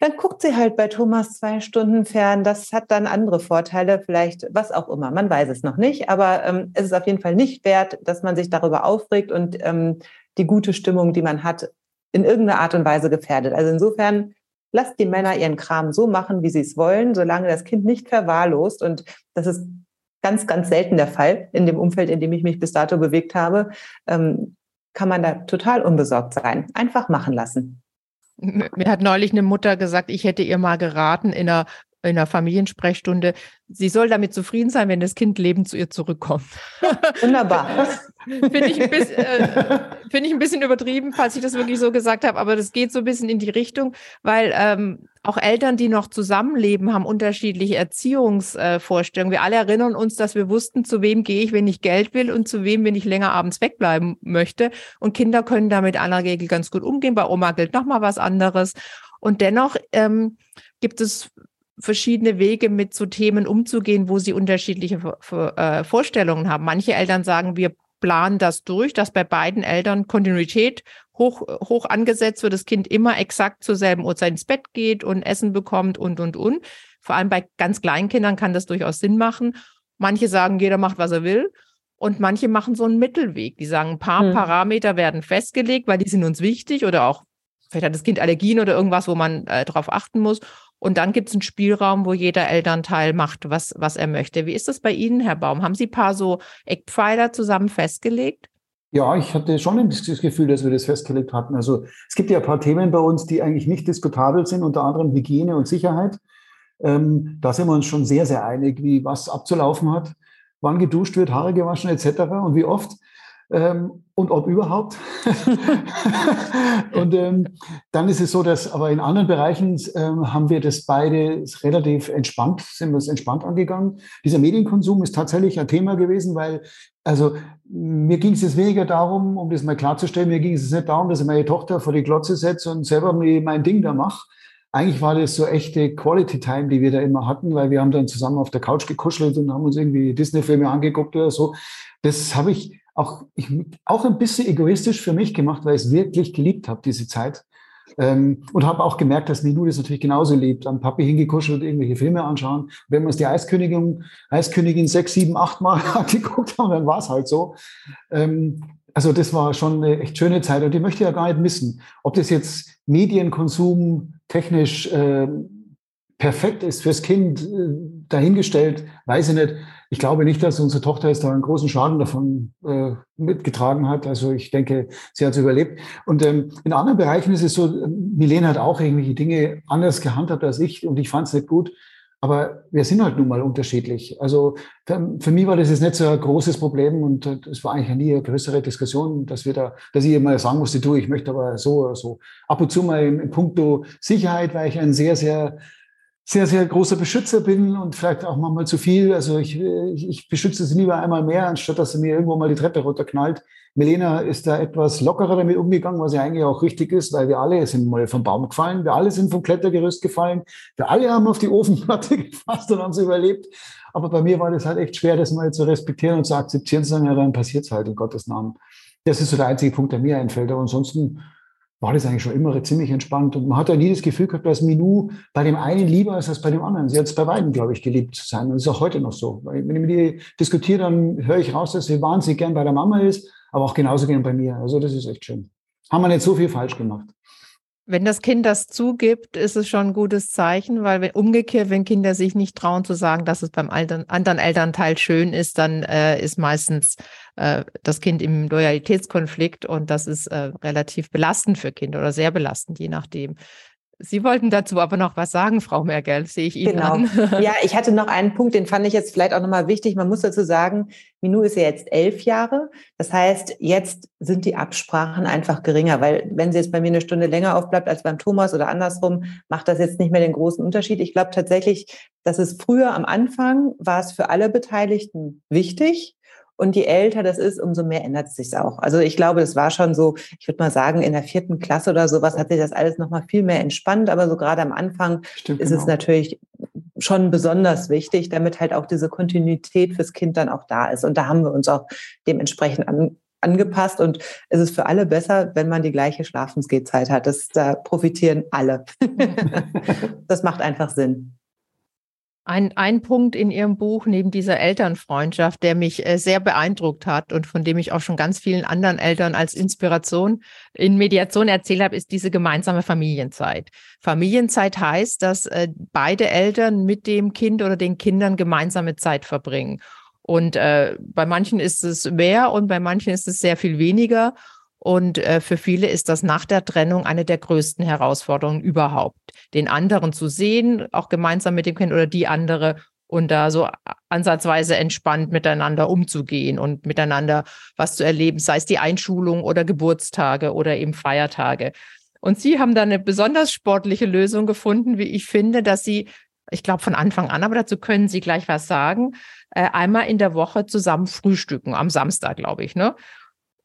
dann guckt sie halt bei Thomas zwei Stunden fern. Das hat dann andere Vorteile, vielleicht was auch immer. Man weiß es noch nicht, aber ähm, es ist auf jeden Fall nicht wert, dass man sich darüber aufregt und ähm, die gute Stimmung, die man hat, in irgendeiner Art und Weise gefährdet. Also insofern lasst die Männer ihren Kram so machen, wie sie es wollen, solange das Kind nicht verwahrlost. Und das ist ganz, ganz selten der Fall in dem Umfeld, in dem ich mich bis dato bewegt habe, ähm, kann man da total unbesorgt sein. Einfach machen lassen. Mir hat neulich eine Mutter gesagt, ich hätte ihr mal geraten, in einer in der Familiensprechstunde, sie soll damit zufrieden sein, wenn das Kind lebend zu ihr zurückkommt. Wunderbar. Finde ich, äh, find ich ein bisschen übertrieben, falls ich das wirklich so gesagt habe, aber das geht so ein bisschen in die Richtung, weil ähm, auch Eltern, die noch zusammenleben, haben unterschiedliche Erziehungsvorstellungen. wir alle erinnern uns, dass wir wussten, zu wem gehe ich, wenn ich Geld will und zu wem, wenn ich länger abends wegbleiben möchte. Und Kinder können damit aller Regel ganz gut umgehen. Bei Oma gilt nochmal was anderes. Und dennoch ähm, gibt es verschiedene Wege, mit so Themen umzugehen, wo sie unterschiedliche äh, Vorstellungen haben. Manche Eltern sagen, wir planen das durch, dass bei beiden Eltern Kontinuität hoch, hoch angesetzt wird, das Kind immer exakt zur selben Uhrzeit ins Bett geht und Essen bekommt und, und, und. Vor allem bei ganz kleinen Kindern kann das durchaus Sinn machen. Manche sagen, jeder macht, was er will. Und manche machen so einen Mittelweg. Die sagen, ein paar hm. Parameter werden festgelegt, weil die sind uns wichtig oder auch vielleicht hat das Kind Allergien oder irgendwas, wo man äh, darauf achten muss. Und dann gibt es einen Spielraum, wo jeder Elternteil macht, was, was er möchte. Wie ist das bei Ihnen, Herr Baum? Haben Sie ein paar so Eckpfeiler zusammen festgelegt? Ja, ich hatte schon das Gefühl, dass wir das festgelegt hatten. Also es gibt ja ein paar Themen bei uns, die eigentlich nicht diskutabel sind, unter anderem Hygiene und Sicherheit. Ähm, da sind wir uns schon sehr, sehr einig, wie was abzulaufen hat, wann geduscht wird, Haare gewaschen etc. und wie oft ähm, und ob überhaupt. und ähm, dann ist es so, dass aber in anderen Bereichen ähm, haben wir das beide relativ entspannt, sind wir es entspannt angegangen. Dieser Medienkonsum ist tatsächlich ein Thema gewesen, weil also mir ging es jetzt weniger darum, um das mal klarzustellen, mir ging es nicht darum, dass ich meine Tochter vor die Glotze setze und selber mein Ding da mache. Eigentlich war das so echte Quality Time, die wir da immer hatten, weil wir haben dann zusammen auf der Couch gekuschelt und haben uns irgendwie Disney-Filme angeguckt oder so. Das habe ich auch, ich, auch ein bisschen egoistisch für mich gemacht, weil ich es wirklich geliebt habe, diese Zeit. Ähm, und habe auch gemerkt, dass Minu das natürlich genauso liebt. Am Papi hingekuschelt, irgendwelche Filme anschauen. Wenn wir uns die Eiskönigin, Eiskönigin sechs, sieben, acht Mal angeguckt haben, dann war es halt so. Ähm, also das war schon eine echt schöne Zeit und die möchte ich ja gar nicht missen. Ob das jetzt Medienkonsum technisch äh, perfekt ist fürs Kind, äh, dahingestellt, weiß ich nicht. Ich glaube nicht, dass unsere Tochter jetzt da einen großen Schaden davon äh, mitgetragen hat. Also ich denke, sie hat es überlebt. Und ähm, in anderen Bereichen ist es so, Milena hat auch irgendwelche Dinge anders gehandhabt als ich und ich fand es nicht gut. Aber wir sind halt nun mal unterschiedlich. Also für, für, mich war das jetzt nicht so ein großes Problem und es war eigentlich nie eine größere Diskussion, dass wir da, dass ich immer sagen musste, du, ich möchte aber so oder so. Ab und zu mal im, im Punkto Sicherheit, weil ich ein sehr, sehr sehr, sehr großer Beschützer bin und vielleicht auch manchmal zu viel. Also ich, ich beschütze sie lieber einmal mehr, anstatt dass sie mir irgendwo mal die Treppe runterknallt. Melena ist da etwas lockerer damit umgegangen, was ja eigentlich auch richtig ist, weil wir alle sind mal vom Baum gefallen, wir alle sind vom Klettergerüst gefallen, wir alle haben auf die Ofenplatte gefasst und haben sie überlebt. Aber bei mir war das halt echt schwer, das mal zu respektieren und zu akzeptieren, sagen, ja, dann passiert es halt in Gottes Namen. Das ist so der einzige Punkt, der mir einfällt. Aber ansonsten war das eigentlich schon immer ziemlich entspannt. Und man hat ja nie das Gefühl gehabt, dass Minou bei dem einen lieber ist als bei dem anderen. Sie hat es bei beiden, glaube ich, geliebt zu sein. Und das ist auch heute noch so. Wenn ich mit ihr diskutiere, dann höre ich raus, dass sie wahnsinnig gern bei der Mama ist, aber auch genauso gern bei mir. Also das ist echt schön. Haben wir nicht so viel falsch gemacht. Wenn das Kind das zugibt, ist es schon ein gutes Zeichen, weil wenn, umgekehrt, wenn Kinder sich nicht trauen zu sagen, dass es beim anderen Elternteil schön ist, dann äh, ist meistens äh, das Kind im Loyalitätskonflikt und das ist äh, relativ belastend für Kinder oder sehr belastend, je nachdem. Sie wollten dazu aber noch was sagen, Frau Merkel, sehe ich Ihnen genau. an. Ja, ich hatte noch einen Punkt, den fand ich jetzt vielleicht auch nochmal wichtig. Man muss dazu sagen, Minou ist ja jetzt elf Jahre. Das heißt, jetzt sind die Absprachen einfach geringer, weil wenn sie jetzt bei mir eine Stunde länger aufbleibt als beim Thomas oder andersrum, macht das jetzt nicht mehr den großen Unterschied. Ich glaube tatsächlich, dass es früher am Anfang war es für alle Beteiligten wichtig, und je älter das ist, umso mehr ändert es sich auch. Also ich glaube, das war schon so, ich würde mal sagen, in der vierten Klasse oder sowas hat sich das alles nochmal viel mehr entspannt. Aber so gerade am Anfang Stimmt, ist genau. es natürlich schon besonders wichtig, damit halt auch diese Kontinuität fürs Kind dann auch da ist. Und da haben wir uns auch dementsprechend an, angepasst und es ist für alle besser, wenn man die gleiche Schlafensgehzeit hat. Das, da profitieren alle. das macht einfach Sinn. Ein, ein Punkt in Ihrem Buch neben dieser Elternfreundschaft, der mich äh, sehr beeindruckt hat und von dem ich auch schon ganz vielen anderen Eltern als Inspiration in Mediation erzählt habe, ist diese gemeinsame Familienzeit. Familienzeit heißt, dass äh, beide Eltern mit dem Kind oder den Kindern gemeinsame Zeit verbringen. Und äh, bei manchen ist es mehr und bei manchen ist es sehr viel weniger. Und äh, für viele ist das nach der Trennung eine der größten Herausforderungen überhaupt, den anderen zu sehen, auch gemeinsam mit dem Kind oder die andere und da so ansatzweise entspannt miteinander umzugehen und miteinander was zu erleben, sei es die Einschulung oder Geburtstage oder eben Feiertage. Und Sie haben da eine besonders sportliche Lösung gefunden, wie ich finde, dass Sie, ich glaube von Anfang an, aber dazu können Sie gleich was sagen, äh, einmal in der Woche zusammen frühstücken, am Samstag, glaube ich, ne?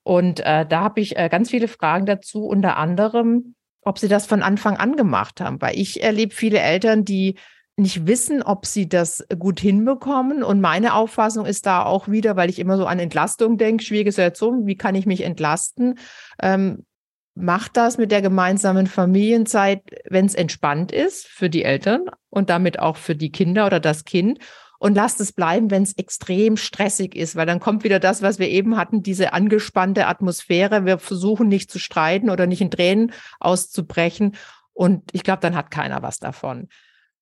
Und äh, da habe ich äh, ganz viele Fragen dazu, unter anderem, ob sie das von Anfang an gemacht haben. Weil ich erlebe viele Eltern, die nicht wissen, ob sie das gut hinbekommen. Und meine Auffassung ist da auch wieder, weil ich immer so an Entlastung denke, schwierige Situation, wie kann ich mich entlasten? Ähm, macht das mit der gemeinsamen Familienzeit, wenn es entspannt ist für die Eltern und damit auch für die Kinder oder das Kind und lasst es bleiben, wenn es extrem stressig ist, weil dann kommt wieder das, was wir eben hatten, diese angespannte Atmosphäre. Wir versuchen nicht zu streiten oder nicht in Tränen auszubrechen. Und ich glaube, dann hat keiner was davon.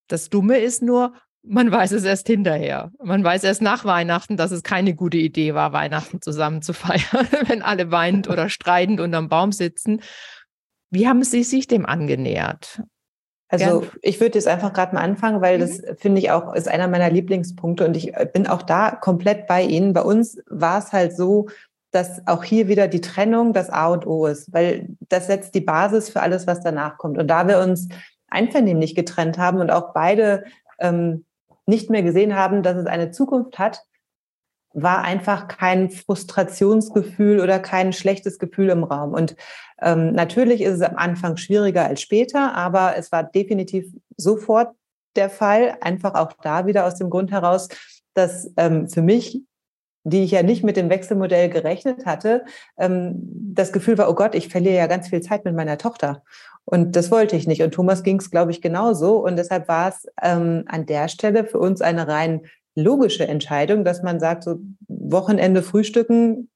Das Dumme ist nur, man weiß es erst hinterher. Man weiß erst nach Weihnachten, dass es keine gute Idee war, Weihnachten zusammen zu feiern, wenn alle weinend oder streitend unterm Baum sitzen. Wie haben Sie sich dem angenähert? Also Gern. ich würde jetzt einfach gerade mal anfangen, weil mhm. das finde ich auch ist einer meiner Lieblingspunkte und ich äh, bin auch da komplett bei Ihnen. Bei uns war es halt so, dass auch hier wieder die Trennung das A und O ist, weil das setzt die Basis für alles, was danach kommt. Und da wir uns einvernehmlich getrennt haben und auch beide ähm, nicht mehr gesehen haben, dass es eine Zukunft hat, war einfach kein Frustrationsgefühl oder kein schlechtes Gefühl im Raum. Und ähm, natürlich ist es am Anfang schwieriger als später, aber es war definitiv sofort der Fall, einfach auch da wieder aus dem Grund heraus, dass ähm, für mich, die ich ja nicht mit dem Wechselmodell gerechnet hatte, ähm, das Gefühl war, oh Gott, ich verliere ja ganz viel Zeit mit meiner Tochter. Und das wollte ich nicht. Und Thomas ging es, glaube ich, genauso. Und deshalb war es ähm, an der Stelle für uns eine rein logische Entscheidung, dass man sagt, so Wochenende frühstücken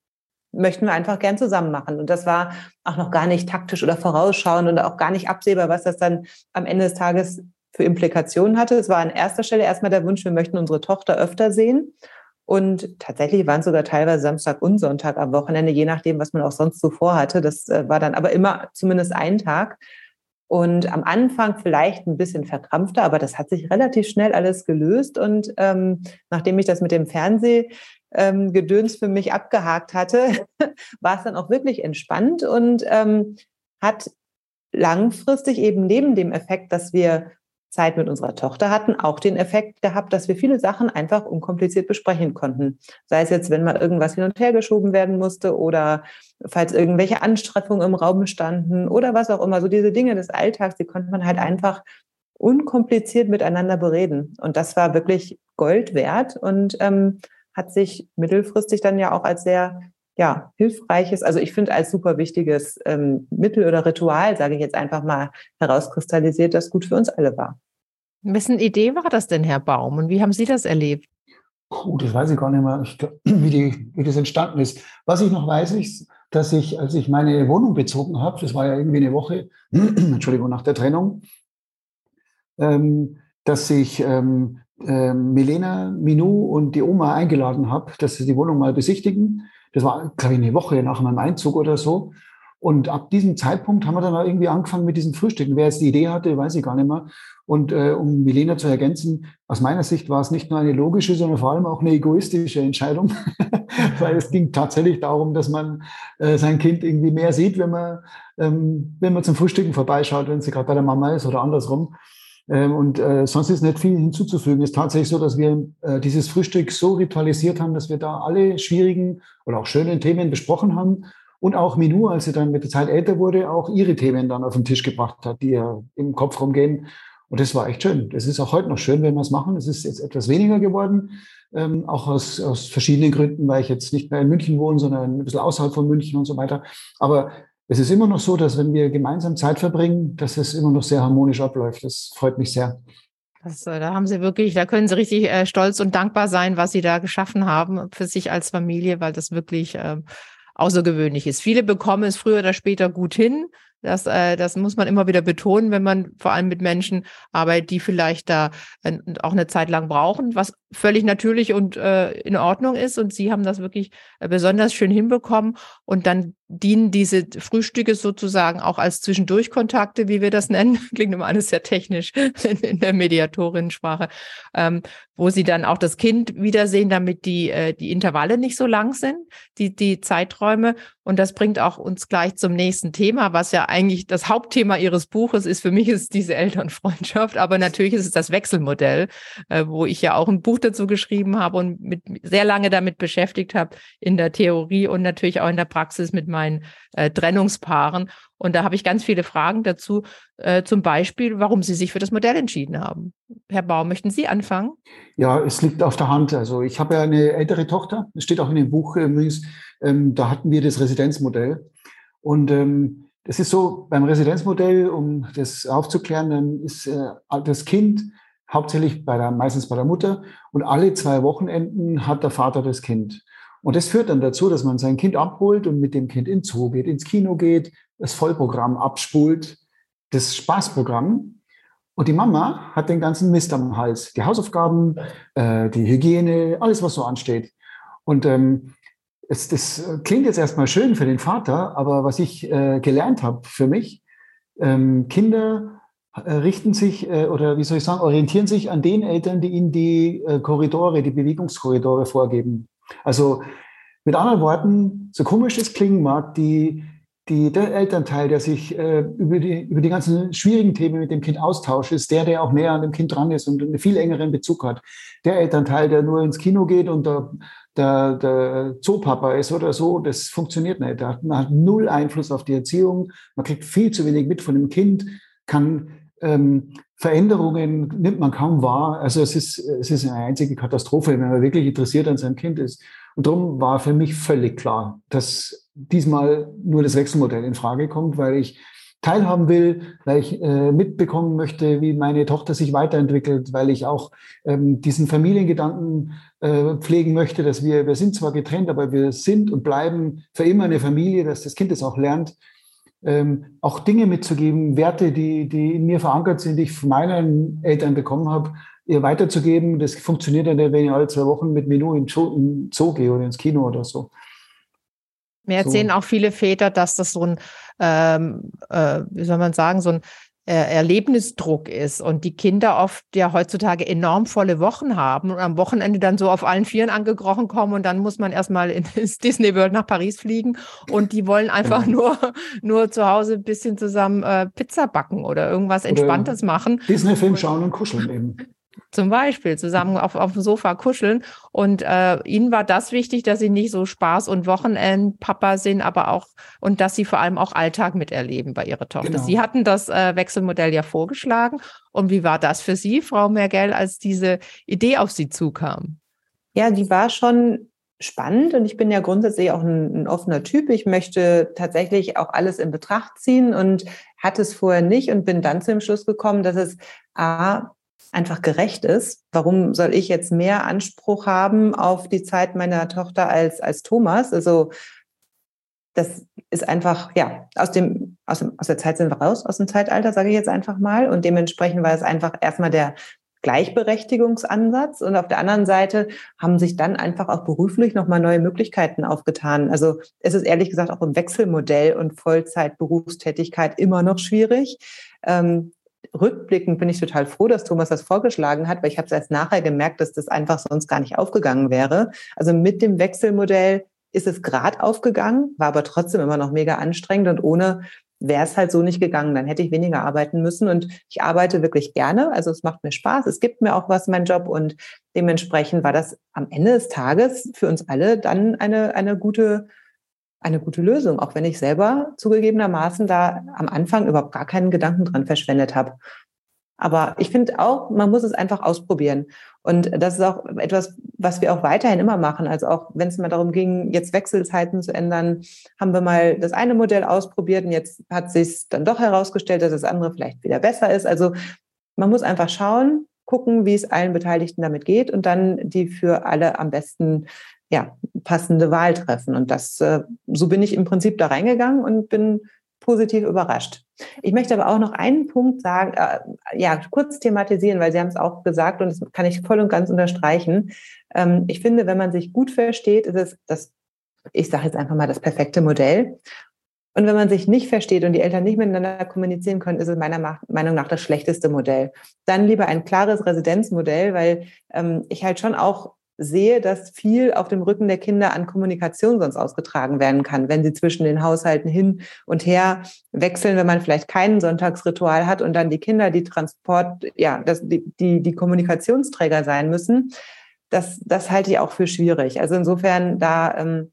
möchten wir einfach gern zusammen machen. Und das war auch noch gar nicht taktisch oder vorausschauend und auch gar nicht absehbar, was das dann am Ende des Tages für Implikationen hatte. Es war an erster Stelle erstmal der Wunsch, wir möchten unsere Tochter öfter sehen. Und tatsächlich waren sogar teilweise Samstag und Sonntag am Wochenende, je nachdem, was man auch sonst so vorhatte. Das äh, war dann aber immer zumindest ein Tag. Und am Anfang vielleicht ein bisschen verkrampfter, aber das hat sich relativ schnell alles gelöst. Und ähm, nachdem ich das mit dem Fernsehgedöns ähm, für mich abgehakt hatte, war es dann auch wirklich entspannt und ähm, hat langfristig eben neben dem Effekt, dass wir Zeit mit unserer Tochter hatten, auch den Effekt gehabt, dass wir viele Sachen einfach unkompliziert besprechen konnten. Sei es jetzt, wenn mal irgendwas hin und her geschoben werden musste oder falls irgendwelche Anstreffungen im Raum standen oder was auch immer. So diese Dinge des Alltags, die konnte man halt einfach unkompliziert miteinander bereden. Und das war wirklich Gold wert und ähm, hat sich mittelfristig dann ja auch als sehr ja, hilfreiches, also ich finde als super wichtiges ähm, Mittel oder Ritual, sage ich jetzt einfach mal, herauskristallisiert, das gut für uns alle war. Wessen Idee war das denn, Herr Baum? Und wie haben Sie das erlebt? Oh, das weiß ich gar nicht mehr, ich, wie, die, wie das entstanden ist. Was ich noch weiß, ist, dass ich, als ich meine Wohnung bezogen habe, das war ja irgendwie eine Woche, Entschuldigung, nach der Trennung, ähm, dass ich ähm, äh, Milena, Minou und die Oma eingeladen habe, dass sie die Wohnung mal besichtigen. Das war, glaube ich, eine Woche nach meinem Einzug oder so. Und ab diesem Zeitpunkt haben wir dann irgendwie angefangen mit diesen Frühstücken. Wer jetzt die Idee hatte, weiß ich gar nicht mehr. Und äh, um Milena zu ergänzen, aus meiner Sicht war es nicht nur eine logische, sondern vor allem auch eine egoistische Entscheidung, weil es ging tatsächlich darum, dass man äh, sein Kind irgendwie mehr sieht, wenn man, ähm, wenn man zum Frühstücken vorbeischaut, wenn sie gerade bei der Mama ist oder andersrum. Ähm, und äh, sonst ist nicht viel hinzuzufügen. Es ist tatsächlich so, dass wir äh, dieses Frühstück so ritualisiert haben, dass wir da alle schwierigen oder auch schönen Themen besprochen haben. Und auch Minou, als sie dann mit der Zeit älter wurde, auch ihre Themen dann auf den Tisch gebracht hat, die ja im Kopf rumgehen. Und das war echt schön. Das ist auch heute noch schön, wenn wir es machen. Es ist jetzt etwas weniger geworden, ähm, auch aus, aus verschiedenen Gründen, weil ich jetzt nicht mehr in München wohne, sondern ein bisschen außerhalb von München und so weiter. Aber es ist immer noch so, dass wenn wir gemeinsam Zeit verbringen, dass es immer noch sehr harmonisch abläuft. Das freut mich sehr. Das, äh, da haben Sie wirklich, da können Sie richtig äh, stolz und dankbar sein, was Sie da geschaffen haben für sich als Familie, weil das wirklich äh, außergewöhnlich ist. Viele bekommen es früher oder später gut hin, das, äh, das muss man immer wieder betonen, wenn man vor allem mit Menschen arbeitet, die vielleicht da äh, auch eine Zeit lang brauchen, was völlig natürlich und äh, in Ordnung ist. Und Sie haben das wirklich äh, besonders schön hinbekommen. Und dann dienen diese Frühstücke sozusagen auch als Zwischendurchkontakte, wie wir das nennen. Klingt immer alles sehr technisch in, in der Mediatorinnensprache, ähm, wo Sie dann auch das Kind wiedersehen, damit die, äh, die Intervalle nicht so lang sind, die, die Zeiträume. Und das bringt auch uns gleich zum nächsten Thema, was ja eigentlich das Hauptthema Ihres Buches ist. Für mich ist diese Elternfreundschaft, aber natürlich ist es das Wechselmodell, äh, wo ich ja auch ein Buch dazu geschrieben habe und mit, sehr lange damit beschäftigt habe in der Theorie und natürlich auch in der Praxis mit meinen äh, Trennungspaaren. Und da habe ich ganz viele Fragen dazu, äh, zum Beispiel, warum Sie sich für das Modell entschieden haben. Herr Baum, möchten Sie anfangen? Ja, es liegt auf der Hand. Also ich habe ja eine ältere Tochter, das steht auch in dem Buch übrigens, ähm, da hatten wir das Residenzmodell. Und ähm, das ist so, beim Residenzmodell, um das aufzuklären, dann ist äh, das Kind hauptsächlich bei der, meistens bei der Mutter und alle zwei Wochenenden hat der Vater das Kind. Und das führt dann dazu, dass man sein Kind abholt und mit dem Kind ins Zoo geht, ins Kino geht, das Vollprogramm abspult, das Spaßprogramm. Und die Mama hat den ganzen Mist am Hals. Die Hausaufgaben, äh, die Hygiene, alles, was so ansteht. Und ähm, es, das klingt jetzt erstmal schön für den Vater, aber was ich äh, gelernt habe für mich, ähm, Kinder richten sich äh, oder wie soll ich sagen, orientieren sich an den Eltern, die ihnen die äh, Korridore, die Bewegungskorridore vorgeben. Also mit anderen Worten, so komisch es klingen mag, die, die, der Elternteil, der sich äh, über, die, über die ganzen schwierigen Themen mit dem Kind austauscht, ist der, der auch näher an dem Kind dran ist und einen viel engeren Bezug hat. Der Elternteil, der nur ins Kino geht und der, der, der Zoopapa ist oder so, das funktioniert nicht. Man hat null Einfluss auf die Erziehung, man kriegt viel zu wenig mit von dem Kind, kann ähm, Veränderungen nimmt man kaum wahr. Also es ist, es ist eine einzige Katastrophe, wenn man wirklich interessiert an seinem Kind ist. Und darum war für mich völlig klar, dass diesmal nur das Wechselmodell in Frage kommt, weil ich teilhaben will, weil ich äh, mitbekommen möchte, wie meine Tochter sich weiterentwickelt, weil ich auch ähm, diesen Familiengedanken äh, pflegen möchte, dass wir, wir sind zwar getrennt, aber wir sind und bleiben für immer eine Familie, dass das Kind es auch lernt ähm, auch Dinge mitzugeben, Werte, die, die in mir verankert sind, die ich von meinen Eltern bekommen habe, ihr weiterzugeben. Das funktioniert dann, wenn ich alle zwei Wochen mit Menü in Zoo, Zoo gehe oder ins Kino oder so. Mir erzählen so. auch viele Väter, dass das so ein, ähm, äh, wie soll man sagen, so ein Erlebnisdruck ist und die Kinder oft ja heutzutage enorm volle Wochen haben und am Wochenende dann so auf allen Vieren angekrochen kommen und dann muss man erstmal ins Disney World nach Paris fliegen und die wollen einfach genau. nur, nur zu Hause ein bisschen zusammen äh, Pizza backen oder irgendwas Entspanntes oder machen. Disney-Film schauen und kuscheln eben. Zum Beispiel zusammen auf, auf dem Sofa kuscheln. Und äh, ihnen war das wichtig, dass sie nicht so Spaß- und Wochenendpapa sind, aber auch und dass sie vor allem auch Alltag miterleben bei ihrer Tochter. Genau. Sie hatten das äh, Wechselmodell ja vorgeschlagen. Und wie war das für Sie, Frau Mergel, als diese Idee auf Sie zukam? Ja, die war schon spannend und ich bin ja grundsätzlich auch ein, ein, offener Typ. Ich möchte tatsächlich auch alles in Betracht ziehen und hatte es vorher nicht und bin dann zu dem Schluss gekommen, dass es A, einfach gerecht ist. Warum soll ich jetzt mehr Anspruch haben auf die Zeit meiner Tochter als, als Thomas? Also das ist einfach, ja, aus dem, aus dem, aus der Zeit sind wir raus, aus dem Zeitalter, sage ich jetzt einfach mal. Und dementsprechend war es einfach erstmal der Gleichberechtigungsansatz. Und auf der anderen Seite haben sich dann einfach auch beruflich nochmal neue Möglichkeiten aufgetan. Also es ist ehrlich gesagt auch im Wechselmodell und Vollzeitberufstätigkeit immer noch schwierig. Ähm, rückblickend bin ich total froh, dass Thomas das vorgeschlagen hat, weil ich habe es erst nachher gemerkt, dass das einfach sonst gar nicht aufgegangen wäre. Also mit dem Wechselmodell ist es gerade aufgegangen, war aber trotzdem immer noch mega anstrengend und ohne wäre es halt so nicht gegangen. Dann hätte ich weniger arbeiten müssen und ich arbeite wirklich gerne. Also es macht mir Spaß. Es gibt mir auch was, mein Job und dementsprechend war das am Ende des Tages für uns alle dann eine, eine gute eine gute Lösung, auch wenn ich selber zugegebenermaßen da am Anfang überhaupt gar keinen Gedanken dran verschwendet habe. Aber ich finde auch, man muss es einfach ausprobieren. Und das ist auch etwas, was wir auch weiterhin immer machen. Also auch wenn es mal darum ging, jetzt Wechselzeiten zu ändern, haben wir mal das eine Modell ausprobiert und jetzt hat sich dann doch herausgestellt, dass das andere vielleicht wieder besser ist. Also man muss einfach schauen, gucken, wie es allen Beteiligten damit geht und dann die für alle am besten ja, passende Wahl treffen. Und das, äh, so bin ich im Prinzip da reingegangen und bin positiv überrascht. Ich möchte aber auch noch einen Punkt sagen, äh, ja, kurz thematisieren, weil Sie haben es auch gesagt und das kann ich voll und ganz unterstreichen. Ähm, ich finde, wenn man sich gut versteht, ist es das, ich sage jetzt einfach mal, das perfekte Modell. Und wenn man sich nicht versteht und die Eltern nicht miteinander kommunizieren können, ist es meiner Meinung nach das schlechteste Modell. Dann lieber ein klares Residenzmodell, weil ähm, ich halt schon auch sehe, dass viel auf dem Rücken der Kinder an Kommunikation sonst ausgetragen werden kann, wenn sie zwischen den Haushalten hin und her wechseln, wenn man vielleicht kein Sonntagsritual hat und dann die Kinder die Transport, ja, das, die, die, die Kommunikationsträger sein müssen. Das, das halte ich auch für schwierig. Also insofern, da ähm,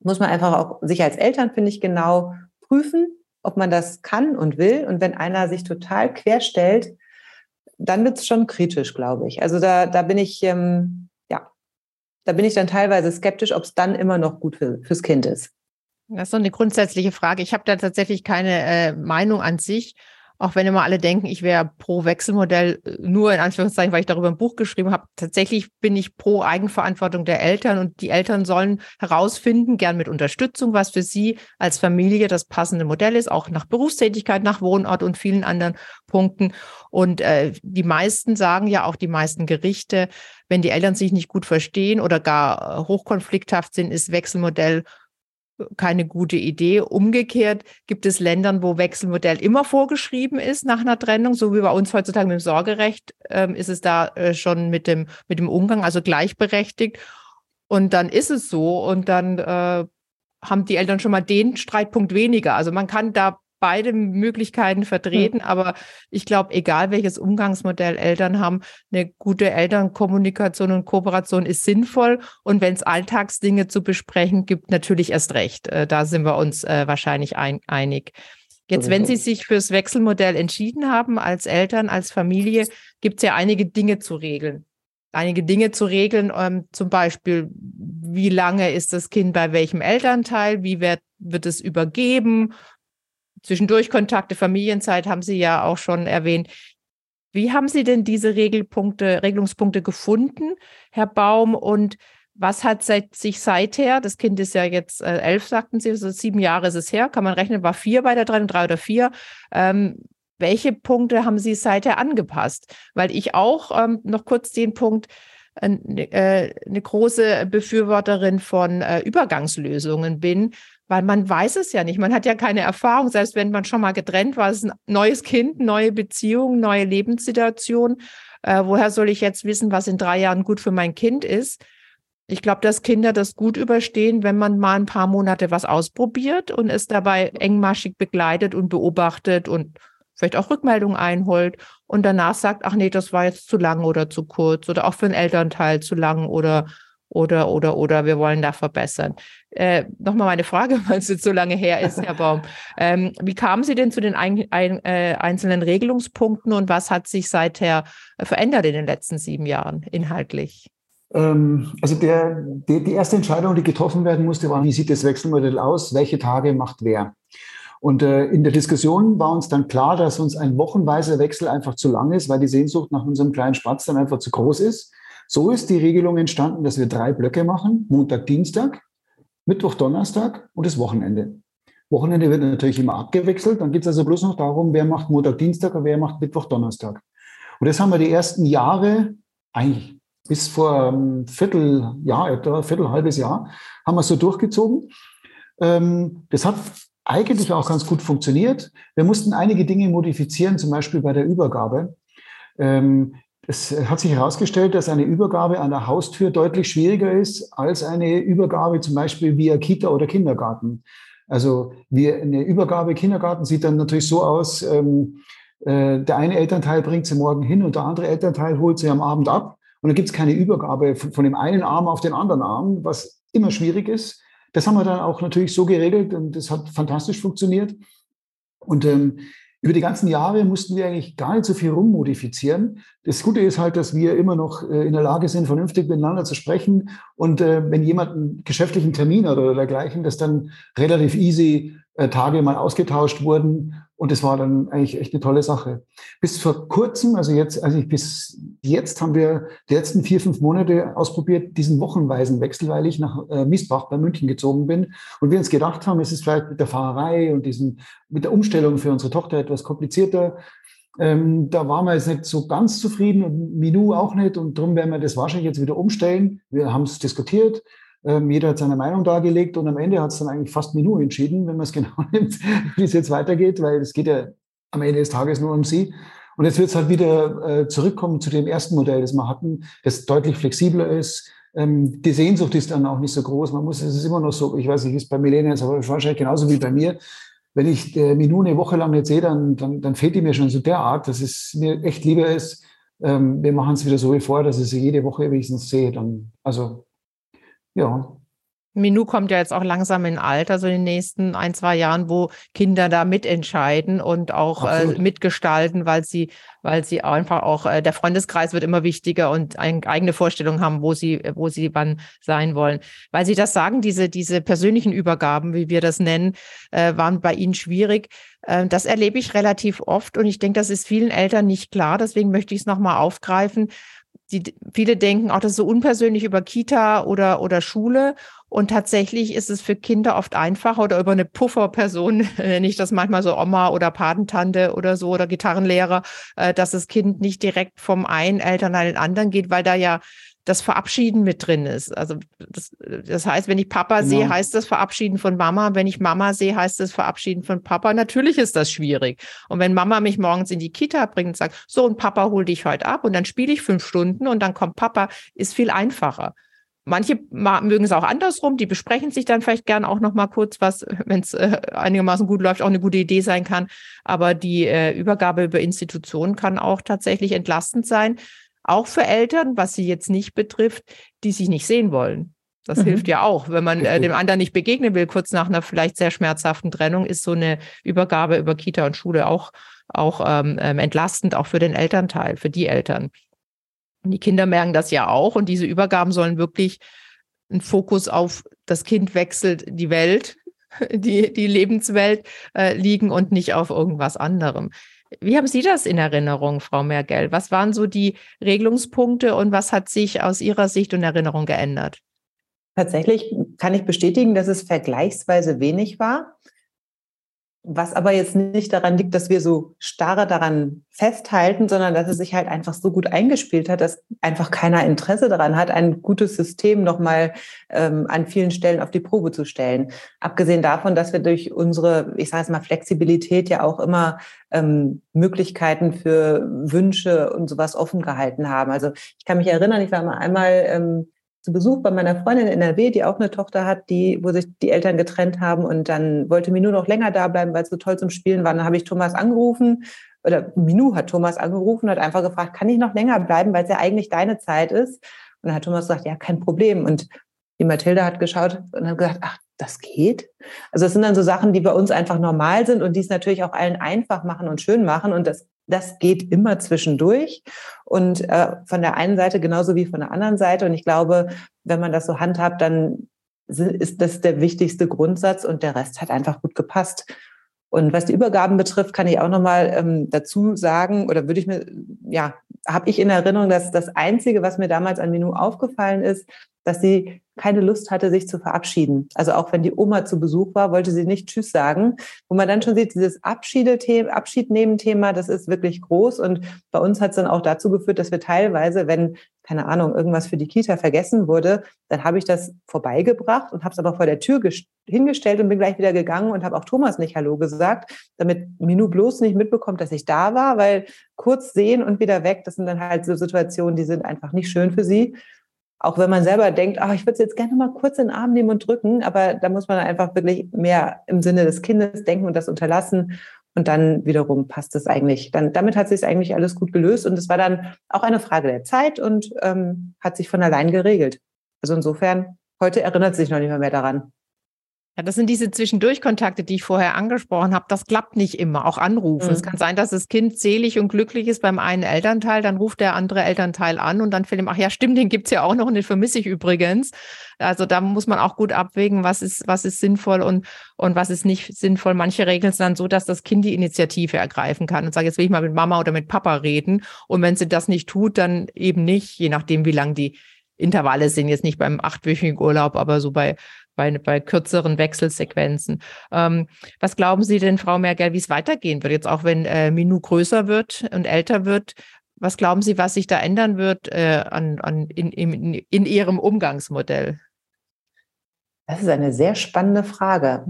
muss man einfach auch sich als Eltern, finde ich, genau prüfen, ob man das kann und will. Und wenn einer sich total querstellt, dann wird es schon kritisch, glaube ich. Also da, da bin ich, ähm, da bin ich dann teilweise skeptisch, ob es dann immer noch gut für, fürs Kind ist. Das ist so eine grundsätzliche Frage. Ich habe da tatsächlich keine äh, Meinung an sich, auch wenn immer alle denken, ich wäre pro Wechselmodell, äh, nur in Anführungszeichen, weil ich darüber ein Buch geschrieben habe. Tatsächlich bin ich pro Eigenverantwortung der Eltern und die Eltern sollen herausfinden, gern mit Unterstützung, was für sie als Familie das passende Modell ist, auch nach Berufstätigkeit, nach Wohnort und vielen anderen Punkten. Und äh, die meisten sagen ja auch die meisten Gerichte, wenn die Eltern sich nicht gut verstehen oder gar äh, hochkonflikthaft sind, ist Wechselmodell keine gute Idee. Umgekehrt gibt es Ländern, wo Wechselmodell immer vorgeschrieben ist nach einer Trennung, so wie bei uns heutzutage mit dem Sorgerecht ähm, ist es da äh, schon mit dem, mit dem Umgang, also gleichberechtigt. Und dann ist es so und dann äh, haben die Eltern schon mal den Streitpunkt weniger. Also man kann da beide Möglichkeiten vertreten, mhm. aber ich glaube, egal welches Umgangsmodell Eltern haben, eine gute Elternkommunikation und Kooperation ist sinnvoll. Und wenn es Alltagsdinge zu besprechen gibt, natürlich erst recht. Äh, da sind wir uns äh, wahrscheinlich ein, einig. Jetzt, wenn Sie sich fürs Wechselmodell entschieden haben, als Eltern, als Familie, gibt es ja einige Dinge zu regeln. Einige Dinge zu regeln, ähm, zum Beispiel, wie lange ist das Kind bei welchem Elternteil, wie wird, wird es übergeben, Zwischendurch Kontakte, Familienzeit haben Sie ja auch schon erwähnt. Wie haben Sie denn diese Regelpunkte, Regelungspunkte gefunden, Herr Baum? Und was hat seit, sich seither, das Kind ist ja jetzt äh, elf, sagten Sie, also sieben Jahre ist es her, kann man rechnen, war vier bei der drei und drei oder vier. Ähm, welche Punkte haben Sie seither angepasst? Weil ich auch ähm, noch kurz den Punkt, äh, eine große Befürworterin von äh, Übergangslösungen bin, weil man weiß es ja nicht. Man hat ja keine Erfahrung, selbst wenn man schon mal getrennt war. Ist ein neues Kind, neue Beziehung, neue Lebenssituation. Äh, woher soll ich jetzt wissen, was in drei Jahren gut für mein Kind ist? Ich glaube, dass Kinder das gut überstehen, wenn man mal ein paar Monate was ausprobiert und es dabei engmaschig begleitet und beobachtet und vielleicht auch Rückmeldungen einholt und danach sagt, ach nee, das war jetzt zu lang oder zu kurz oder auch für einen Elternteil zu lang oder oder, oder, oder wir wollen da verbessern. Äh, Nochmal meine Frage, weil es jetzt so lange her ist, Herr Baum. Ähm, wie kamen Sie denn zu den ein, ein, äh, einzelnen Regelungspunkten und was hat sich seither verändert in den letzten sieben Jahren inhaltlich? Ähm, also der, die, die erste Entscheidung, die getroffen werden musste, war, wie sieht das Wechselmodell aus? Welche Tage macht wer? Und äh, in der Diskussion war uns dann klar, dass uns ein wochenweiser Wechsel einfach zu lang ist, weil die Sehnsucht nach unserem kleinen Spatz dann einfach zu groß ist. So ist die Regelung entstanden, dass wir drei Blöcke machen, Montag, Dienstag, Mittwoch, Donnerstag und das Wochenende. Wochenende wird natürlich immer abgewechselt. Dann geht es also bloß noch darum, wer macht Montag, Dienstag und wer macht Mittwoch, Donnerstag. Und das haben wir die ersten Jahre, eigentlich bis vor einem Vierteljahr, etwa Viertel, halbes Jahr, haben wir so durchgezogen. Ähm, das hat eigentlich auch ganz gut funktioniert. Wir mussten einige Dinge modifizieren, zum Beispiel bei der Übergabe. Ähm, es hat sich herausgestellt, dass eine Übergabe an der Haustür deutlich schwieriger ist als eine Übergabe zum Beispiel via Kita oder Kindergarten. Also wie eine Übergabe Kindergarten sieht dann natürlich so aus, ähm, äh, der eine Elternteil bringt sie morgen hin und der andere Elternteil holt sie am Abend ab. Und dann gibt es keine Übergabe von, von dem einen Arm auf den anderen Arm, was immer schwierig ist. Das haben wir dann auch natürlich so geregelt und das hat fantastisch funktioniert. Und ähm, über die ganzen Jahre mussten wir eigentlich gar nicht so viel rummodifizieren. Das Gute ist halt, dass wir immer noch äh, in der Lage sind, vernünftig miteinander zu sprechen. Und äh, wenn jemand einen geschäftlichen Termin hat oder dergleichen, dass dann relativ easy Tage mal ausgetauscht wurden. Und das war dann eigentlich echt eine tolle Sache. Bis vor kurzem, also jetzt, als ich bis jetzt haben wir die letzten vier, fünf Monate ausprobiert, diesen wochenweisen Wechsel, weil ich nach äh, Miesbach bei München gezogen bin. Und wir uns gedacht haben, es ist vielleicht mit der Fahrerei und diesem, mit der Umstellung für unsere Tochter etwas komplizierter. Ähm, da waren wir jetzt nicht so ganz zufrieden und Minu auch nicht. Und darum werden wir das wahrscheinlich jetzt wieder umstellen. Wir haben es diskutiert. Ähm, jeder hat seine Meinung dargelegt und am Ende hat es dann eigentlich fast Minu entschieden, wenn man es genau nimmt, wie es jetzt weitergeht, weil es geht ja am Ende des Tages nur um sie. Und jetzt wird es halt wieder äh, zurückkommen zu dem ersten Modell, das wir hatten, das deutlich flexibler ist. Ähm, die Sehnsucht ist dann auch nicht so groß. Man muss, es ist immer noch so, ich weiß nicht, ist bei Milena jetzt aber wahrscheinlich genauso wie bei mir. Wenn ich äh, Minu eine Woche lang nicht sehe, dann, dann, dann fehlt die mir schon so derart, dass es mir echt lieber ist, ähm, wir machen es wieder so wie vorher, dass ich sie jede Woche wenigstens sehe. Dann, also, ja. Minu kommt ja jetzt auch langsam in Alter, so in den nächsten ein, zwei Jahren, wo Kinder da mitentscheiden und auch äh, mitgestalten, weil sie, weil sie einfach auch, äh, der Freundeskreis wird immer wichtiger und eine eigene Vorstellung haben, wo sie, wo sie wann sein wollen. Weil Sie das sagen, diese, diese persönlichen Übergaben, wie wir das nennen, äh, waren bei Ihnen schwierig. Äh, das erlebe ich relativ oft und ich denke, das ist vielen Eltern nicht klar. Deswegen möchte ich es nochmal aufgreifen. Die, viele denken auch, das ist so unpersönlich über Kita oder, oder Schule. Und tatsächlich ist es für Kinder oft einfacher oder über eine Pufferperson, nenne ich das manchmal so Oma oder Patentante oder so oder Gitarrenlehrer, äh, dass das Kind nicht direkt vom einen Eltern an den anderen geht, weil da ja das Verabschieden mit drin ist. Also das, das heißt, wenn ich Papa genau. sehe, heißt das Verabschieden von Mama. Wenn ich Mama sehe, heißt das Verabschieden von Papa. Natürlich ist das schwierig. Und wenn Mama mich morgens in die Kita bringt und sagt, so und Papa hol dich heute ab und dann spiele ich fünf Stunden und dann kommt Papa, ist viel einfacher. Manche mögen es auch andersrum, die besprechen sich dann vielleicht gern auch noch mal kurz, was, wenn es äh, einigermaßen gut läuft, auch eine gute Idee sein kann. Aber die äh, Übergabe über Institutionen kann auch tatsächlich entlastend sein, auch für Eltern, was sie jetzt nicht betrifft, die sich nicht sehen wollen. Das mhm. hilft ja auch, wenn man äh, dem anderen nicht begegnen will, kurz nach einer vielleicht sehr schmerzhaften Trennung, ist so eine Übergabe über Kita und Schule auch auch ähm, ähm entlastend, auch für den Elternteil, für die Eltern. Und die Kinder merken das ja auch. Und diese Übergaben sollen wirklich einen Fokus auf das Kind wechselt die Welt, die, die Lebenswelt äh, liegen und nicht auf irgendwas anderem. Wie haben Sie das in Erinnerung, Frau Mergel? Was waren so die Regelungspunkte und was hat sich aus Ihrer Sicht und Erinnerung geändert? Tatsächlich kann ich bestätigen, dass es vergleichsweise wenig war was aber jetzt nicht daran liegt, dass wir so starre daran festhalten, sondern dass es sich halt einfach so gut eingespielt hat, dass einfach keiner Interesse daran hat, ein gutes System nochmal ähm, an vielen Stellen auf die Probe zu stellen. Abgesehen davon, dass wir durch unsere, ich sage es mal, Flexibilität ja auch immer ähm, Möglichkeiten für Wünsche und sowas offen gehalten haben. Also ich kann mich erinnern, ich war mal einmal ähm, zu Besuch bei meiner Freundin in NRW, die auch eine Tochter hat, die, wo sich die Eltern getrennt haben und dann wollte Minu noch länger da bleiben, weil es so toll zum Spielen war. Dann habe ich Thomas angerufen oder Minu hat Thomas angerufen und hat einfach gefragt, kann ich noch länger bleiben, weil es ja eigentlich deine Zeit ist? Und dann hat Thomas gesagt, ja, kein Problem. Und die Mathilda hat geschaut und hat gesagt, ach, das geht. Also es sind dann so Sachen, die bei uns einfach normal sind und die es natürlich auch allen einfach machen und schön machen. Und das das geht immer zwischendurch und äh, von der einen Seite genauso wie von der anderen Seite. Und ich glaube, wenn man das so handhabt, dann ist das der wichtigste Grundsatz und der Rest hat einfach gut gepasst. Und was die Übergaben betrifft, kann ich auch nochmal ähm, dazu sagen, oder würde ich mir, ja, habe ich in Erinnerung, dass das Einzige, was mir damals an Minu aufgefallen ist, dass sie keine Lust hatte, sich zu verabschieden. Also auch wenn die Oma zu Besuch war, wollte sie nicht Tschüss sagen. Wo man dann schon sieht, dieses Abschiednehmen-Thema, das ist wirklich groß. Und bei uns hat es dann auch dazu geführt, dass wir teilweise, wenn, keine Ahnung, irgendwas für die Kita vergessen wurde, dann habe ich das vorbeigebracht und habe es aber vor der Tür hingestellt und bin gleich wieder gegangen und habe auch Thomas nicht Hallo gesagt, damit Minu bloß nicht mitbekommt, dass ich da war, weil kurz sehen und wieder weg, das sind dann halt so Situationen, die sind einfach nicht schön für sie. Auch wenn man selber denkt, ach, ich würde es jetzt gerne mal kurz in den Arm nehmen und drücken, aber da muss man einfach wirklich mehr im Sinne des Kindes denken und das unterlassen. Und dann wiederum passt es eigentlich. Dann, damit hat sich eigentlich alles gut gelöst. Und es war dann auch eine Frage der Zeit und ähm, hat sich von allein geregelt. Also insofern, heute erinnert sich noch nicht mehr, mehr daran. Ja, das sind diese Zwischendurchkontakte, die ich vorher angesprochen habe. Das klappt nicht immer, auch anrufen. Mhm. Es kann sein, dass das Kind selig und glücklich ist beim einen Elternteil, dann ruft der andere Elternteil an und dann fällt ihm, ach ja, stimmt, den gibt's ja auch noch und den vermisse ich übrigens. Also da muss man auch gut abwägen, was ist, was ist sinnvoll und, und was ist nicht sinnvoll. Manche regeln es dann so, dass das Kind die Initiative ergreifen kann und sagt, jetzt will ich mal mit Mama oder mit Papa reden. Und wenn sie das nicht tut, dann eben nicht, je nachdem, wie lang die Intervalle sind, jetzt nicht beim achtwöchigen Urlaub, aber so bei bei, bei kürzeren Wechselsequenzen. Ähm, was glauben Sie denn, Frau Merkel, wie es weitergehen wird? Jetzt auch wenn äh, Minu größer wird und älter wird, was glauben Sie, was sich da ändern wird äh, an, an, in, in, in Ihrem Umgangsmodell? Das ist eine sehr spannende Frage.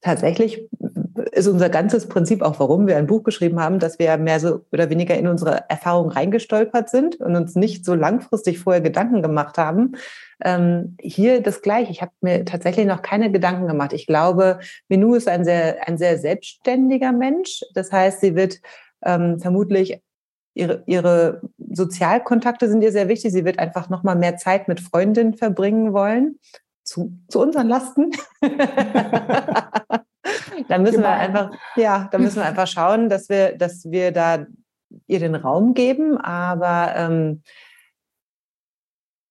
Tatsächlich ist unser ganzes Prinzip auch, warum wir ein Buch geschrieben haben, dass wir mehr so oder weniger in unsere Erfahrungen reingestolpert sind und uns nicht so langfristig vorher Gedanken gemacht haben. Ähm, hier das Gleiche. Ich habe mir tatsächlich noch keine Gedanken gemacht. Ich glaube, Menu ist ein sehr, ein sehr selbstständiger Mensch. Das heißt, sie wird ähm, vermutlich ihre, ihre Sozialkontakte sind ihr sehr wichtig. Sie wird einfach noch mal mehr Zeit mit Freundinnen verbringen wollen. Zu, zu unseren Lasten. da müssen genau. wir einfach, ja, da müssen wir einfach schauen, dass wir, dass wir da ihr den Raum geben. Aber ähm,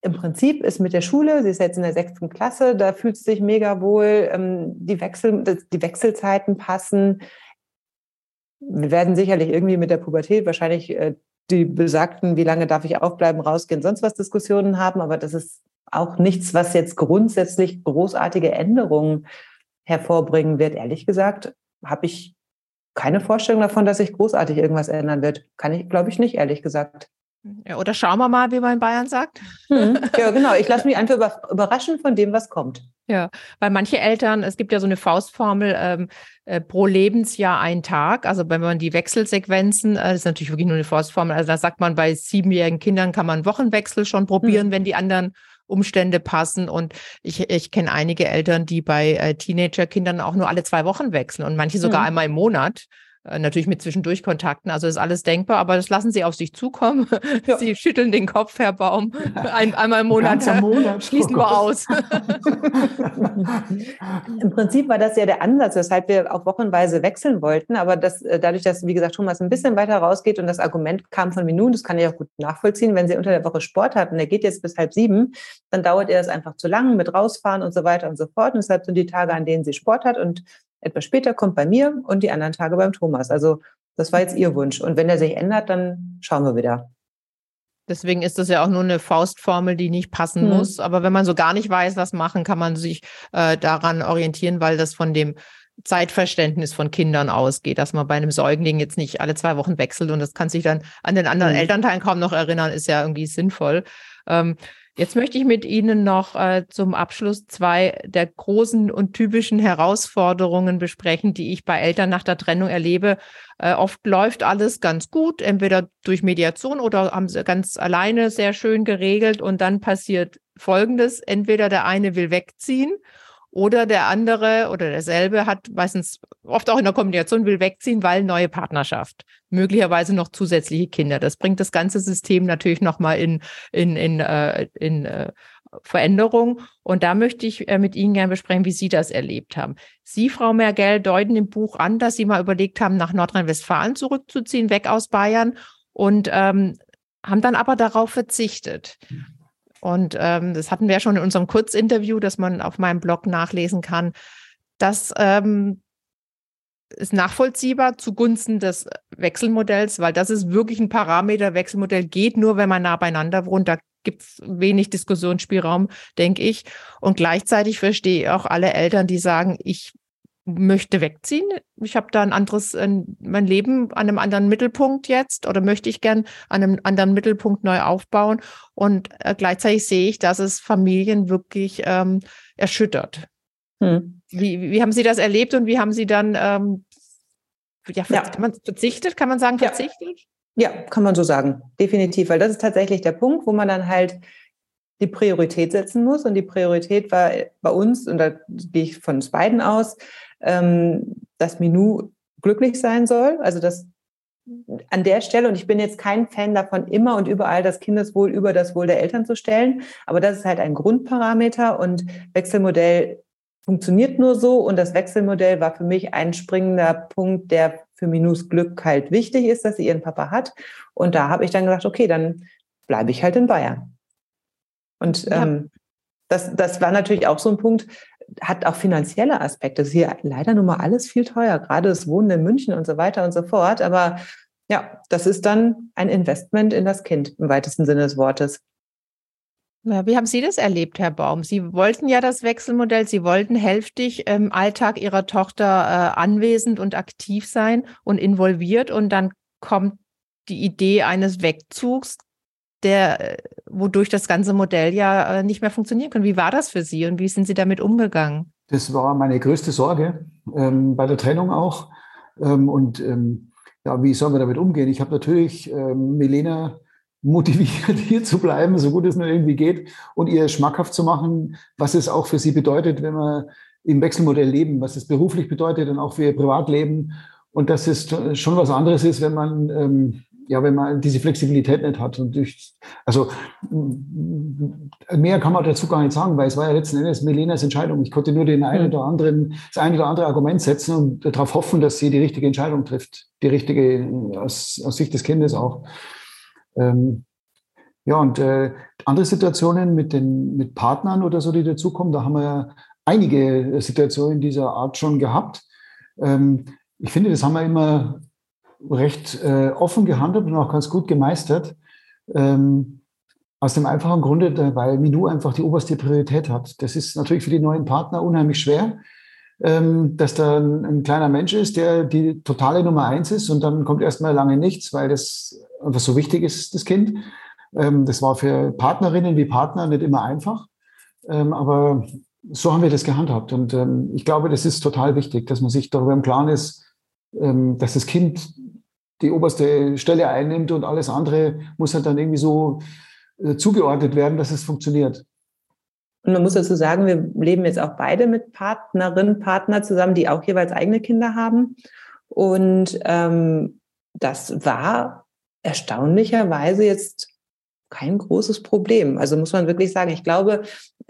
im Prinzip ist mit der Schule, sie ist jetzt in der sechsten Klasse, da fühlt sie sich mega wohl, ähm, die, Wechsel, die Wechselzeiten passen. Wir werden sicherlich irgendwie mit der Pubertät wahrscheinlich äh, die besagten, wie lange darf ich aufbleiben, rausgehen, sonst was Diskussionen haben, aber das ist auch nichts, was jetzt grundsätzlich großartige Änderungen hervorbringen wird. Ehrlich gesagt, habe ich keine Vorstellung davon, dass sich großartig irgendwas ändern wird. Kann ich, glaube ich, nicht, ehrlich gesagt. Ja, oder schauen wir mal, wie man in Bayern sagt. Hm. Ja, genau. Ich lasse mich einfach über, überraschen von dem, was kommt. Ja, weil manche Eltern, es gibt ja so eine Faustformel, ähm, äh, pro Lebensjahr ein Tag. Also wenn man die Wechselsequenzen, äh, das ist natürlich wirklich nur eine Faustformel, also da sagt man, bei siebenjährigen Kindern kann man Wochenwechsel schon probieren, hm. wenn die anderen Umstände passen. Und ich, ich kenne einige Eltern, die bei äh, Teenagerkindern auch nur alle zwei Wochen wechseln und manche sogar hm. einmal im Monat. Äh, natürlich mit Zwischendurchkontakten, also ist alles denkbar, aber das lassen Sie auf sich zukommen. Ja. Sie schütteln den Kopf, Herr Baum. Ein, einmal im Monat, Monat. schließen wir aus. Im Prinzip war das ja der Ansatz, weshalb wir auch wochenweise wechseln wollten, aber das, äh, dadurch, dass, wie gesagt, Thomas ein bisschen weiter rausgeht und das Argument kam von Minuten, das kann ich auch gut nachvollziehen, wenn Sie unter der Woche Sport hatten, der geht jetzt bis halb sieben, dann dauert er das einfach zu lang mit rausfahren und so weiter und so fort. Und deshalb sind die Tage, an denen sie Sport hat und etwas später kommt bei mir und die anderen Tage beim Thomas. Also das war jetzt ihr Wunsch. Und wenn er sich ändert, dann schauen wir wieder. Deswegen ist das ja auch nur eine Faustformel, die nicht passen hm. muss. Aber wenn man so gar nicht weiß, was machen, kann man sich äh, daran orientieren, weil das von dem Zeitverständnis von Kindern ausgeht, dass man bei einem Säugling jetzt nicht alle zwei Wochen wechselt und das kann sich dann an den anderen hm. Elternteilen kaum noch erinnern, ist ja irgendwie sinnvoll. Ähm, Jetzt möchte ich mit Ihnen noch äh, zum Abschluss zwei der großen und typischen Herausforderungen besprechen, die ich bei Eltern nach der Trennung erlebe. Äh, oft läuft alles ganz gut, entweder durch Mediation oder haben sie ganz alleine sehr schön geregelt und dann passiert Folgendes. Entweder der eine will wegziehen oder der andere oder derselbe hat meistens oft auch in der Kombination will wegziehen, weil neue Partnerschaft, möglicherweise noch zusätzliche Kinder. Das bringt das ganze System natürlich nochmal in, in, in, äh, in äh, Veränderung. Und da möchte ich äh, mit Ihnen gerne besprechen, wie Sie das erlebt haben. Sie, Frau Mergel, deuten im Buch an, dass Sie mal überlegt haben, nach Nordrhein-Westfalen zurückzuziehen, weg aus Bayern und ähm, haben dann aber darauf verzichtet. Und ähm, das hatten wir ja schon in unserem Kurzinterview, das man auf meinem Blog nachlesen kann. Das ähm, ist nachvollziehbar zugunsten des Wechselmodells, weil das ist wirklich ein Parameter. Wechselmodell geht nur, wenn man nah beieinander wohnt. Da gibt es wenig Diskussionsspielraum, denke ich. Und gleichzeitig verstehe ich auch alle Eltern, die sagen, ich möchte wegziehen. Ich habe da ein anderes, mein Leben an einem anderen Mittelpunkt jetzt oder möchte ich gern an einem anderen Mittelpunkt neu aufbauen. Und äh, gleichzeitig sehe ich, dass es Familien wirklich ähm, erschüttert. Hm. Wie, wie haben Sie das erlebt und wie haben Sie dann, ähm, ja, ja. Kann man verzichtet, kann man sagen, verzichtet? Ja. ja, kann man so sagen, definitiv, weil das ist tatsächlich der Punkt, wo man dann halt die Priorität setzen muss. Und die Priorität war bei uns, und da gehe ich von uns beiden aus, ähm, dass Minou glücklich sein soll. Also dass an der Stelle, und ich bin jetzt kein Fan davon, immer und überall das Kindeswohl über das Wohl der Eltern zu stellen, aber das ist halt ein Grundparameter und Wechselmodell funktioniert nur so und das Wechselmodell war für mich ein springender Punkt, der für Minus Glück halt wichtig ist, dass sie ihren Papa hat. Und da habe ich dann gesagt, okay, dann bleibe ich halt in Bayern. Und ja. ähm, das, das war natürlich auch so ein Punkt, hat auch finanzielle Aspekte. Das ist hier leider nun mal alles viel teuer, gerade das Wohnen in München und so weiter und so fort. Aber ja, das ist dann ein Investment in das Kind im weitesten Sinne des Wortes. Ja, wie haben Sie das erlebt, Herr Baum? Sie wollten ja das Wechselmodell, Sie wollten hälftig im Alltag Ihrer Tochter äh, anwesend und aktiv sein und involviert und dann kommt die Idee eines Wegzugs, der, äh, wodurch das ganze Modell ja äh, nicht mehr funktionieren kann. Wie war das für Sie und wie sind Sie damit umgegangen? Das war meine größte Sorge, ähm, bei der Trennung auch. Ähm, und ähm, ja, wie sollen wir damit umgehen? Ich habe natürlich ähm, Milena motiviert, hier zu bleiben, so gut es nur irgendwie geht, und ihr schmackhaft zu machen, was es auch für sie bedeutet, wenn wir im Wechselmodell leben, was es beruflich bedeutet und auch für ihr Privatleben. Und dass es schon was anderes ist, wenn man, ähm, ja, wenn man diese Flexibilität nicht hat. Und durch, also mehr kann man dazu gar nicht sagen, weil es war ja letzten Endes Melenas Entscheidung. Ich konnte nur den einen hm. oder anderen, das eine oder andere Argument setzen und darauf hoffen, dass sie die richtige Entscheidung trifft. Die richtige aus, aus Sicht des Kindes auch. Ähm, ja, und äh, andere Situationen mit den mit Partnern oder so, die dazukommen, da haben wir ja einige Situationen dieser Art schon gehabt. Ähm, ich finde, das haben wir immer recht äh, offen gehandelt und auch ganz gut gemeistert. Ähm, aus dem einfachen Grunde, weil Minou einfach die oberste Priorität hat. Das ist natürlich für die neuen Partner unheimlich schwer, ähm, dass da ein, ein, kleiner Mensch ist, der die totale Nummer eins ist und dann kommt erstmal lange nichts, weil das einfach so wichtig ist, das Kind. Ähm, das war für Partnerinnen wie Partner nicht immer einfach, ähm, aber so haben wir das gehandhabt. Und ähm, ich glaube, das ist total wichtig, dass man sich darüber im Klaren ist, dass das Kind die oberste Stelle einnimmt und alles andere muss halt dann irgendwie so äh, zugeordnet werden, dass es funktioniert. Und man muss dazu sagen, wir leben jetzt auch beide mit Partnerinnen, Partner zusammen, die auch jeweils eigene Kinder haben. Und ähm, das war erstaunlicherweise jetzt kein großes Problem. Also muss man wirklich sagen, ich glaube,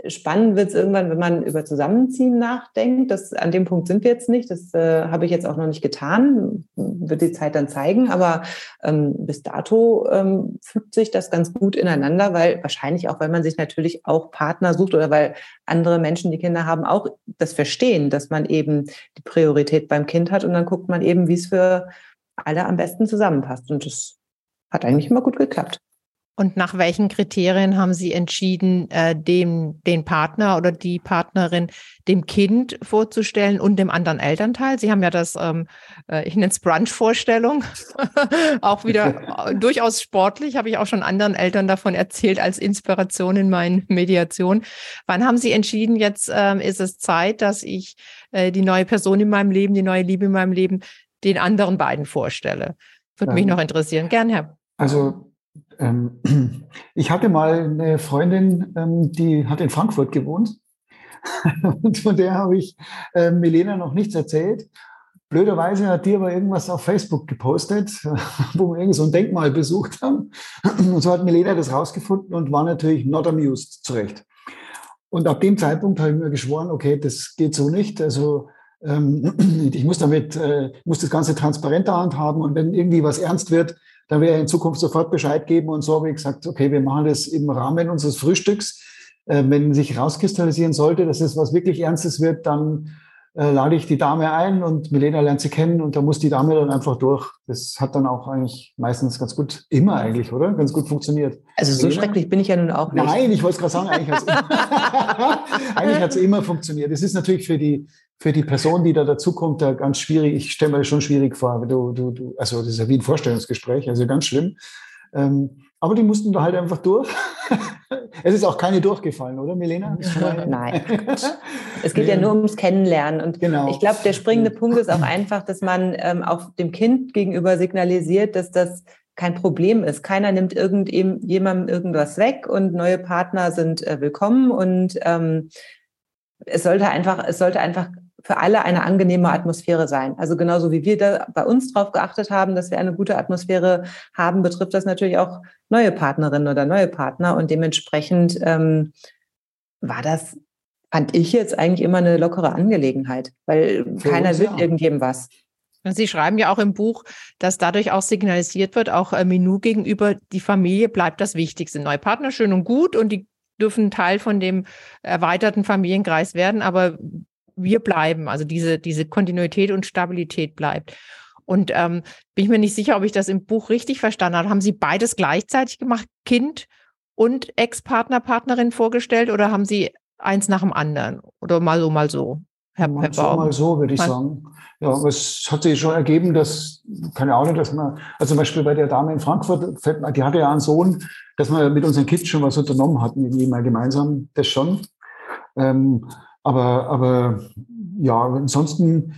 spannend wird es irgendwann, wenn man über Zusammenziehen nachdenkt. Das, an dem Punkt sind wir jetzt nicht. Das äh, habe ich jetzt auch noch nicht getan. Wird die Zeit dann zeigen. Aber ähm, bis dato ähm, fügt sich das ganz gut ineinander, weil wahrscheinlich auch, weil man sich natürlich auch Partner sucht oder weil andere Menschen, die Kinder haben, auch das verstehen, dass man eben die Priorität beim Kind hat. Und dann guckt man eben, wie es für alle am besten zusammenpasst. Und das hat eigentlich immer gut geklappt. Und nach welchen Kriterien haben Sie entschieden, äh, dem, den Partner oder die Partnerin dem Kind vorzustellen und dem anderen Elternteil? Sie haben ja das, ähm, äh, ich nenne es Brunch-Vorstellung, auch wieder äh, durchaus sportlich, habe ich auch schon anderen Eltern davon erzählt als Inspiration in meinen Mediationen. Wann haben Sie entschieden, jetzt ähm, ist es Zeit, dass ich äh, die neue Person in meinem Leben, die neue Liebe in meinem Leben den anderen beiden vorstelle? Würde mich noch interessieren. Gern, Herr. Also ähm, ich hatte mal eine Freundin, ähm, die hat in Frankfurt gewohnt. Und von der habe ich äh, Milena noch nichts erzählt. Blöderweise hat die aber irgendwas auf Facebook gepostet, wo wir irgendwie so ein Denkmal besucht haben. Und so hat Milena das rausgefunden und war natürlich not amused, zurecht. Und ab dem Zeitpunkt habe ich mir geschworen, okay, das geht so nicht. Also ähm, ich muss damit, äh, muss das Ganze transparenter handhaben und wenn irgendwie was ernst wird, dann werde ich in Zukunft sofort Bescheid geben und so habe ich gesagt, okay, wir machen das im Rahmen unseres Frühstücks. Äh, wenn sich rauskristallisieren sollte, dass es was wirklich Ernstes wird, dann äh, lade ich die Dame ein und Milena lernt sie kennen und da muss die Dame dann einfach durch. Das hat dann auch eigentlich meistens ganz gut, immer eigentlich, oder? Ganz gut funktioniert. Also so Milena? schrecklich bin ich ja nun auch nicht. Nein, ich wollte es gerade sagen, eigentlich hat es immer funktioniert. Es ist natürlich für die, für die Person, die da dazukommt, da ganz schwierig. Ich stelle mir das schon schwierig vor. Du, du, du, also das ist ja wie ein Vorstellungsgespräch, also ganz schlimm. Ähm, aber die mussten da halt einfach durch. es ist auch keine durchgefallen, oder, Milena? Nein. es geht ja nur ums Kennenlernen. Und genau. ich glaube, der springende Punkt ist auch einfach, dass man ähm, auch dem Kind gegenüber signalisiert, dass das kein Problem ist. Keiner nimmt irgendjemandem irgendwas weg und neue Partner sind äh, willkommen und ähm, es sollte einfach, es sollte einfach für alle eine angenehme Atmosphäre sein. Also genauso wie wir da bei uns darauf geachtet haben, dass wir eine gute Atmosphäre haben, betrifft das natürlich auch neue Partnerinnen oder neue Partner. Und dementsprechend ähm, war das fand ich jetzt eigentlich immer eine lockere Angelegenheit, weil Für keiner will ja. irgendjemandem was. Sie schreiben ja auch im Buch, dass dadurch auch signalisiert wird, auch äh, Menu gegenüber, die Familie bleibt das Wichtigste. Neue Partner schön und gut und die dürfen Teil von dem erweiterten Familienkreis werden, aber wir bleiben. Also diese, diese Kontinuität und Stabilität bleibt. Und ähm, bin ich mir nicht sicher, ob ich das im Buch richtig verstanden habe. Haben Sie beides gleichzeitig gemacht, Kind und Ex-Partner, Partnerin vorgestellt oder haben Sie eins nach dem anderen? Oder mal so, mal so? Herr, mal Herr so, mal so, würde ich mal. sagen. Ja, aber es hat sich schon ergeben, dass, keine Ahnung, dass man, also zum Beispiel bei der Dame in Frankfurt, die hatte ja einen Sohn, dass wir mit unseren Kids schon was unternommen hatten, irgendwie mal gemeinsam, das schon. Ähm, aber, aber ja, ansonsten,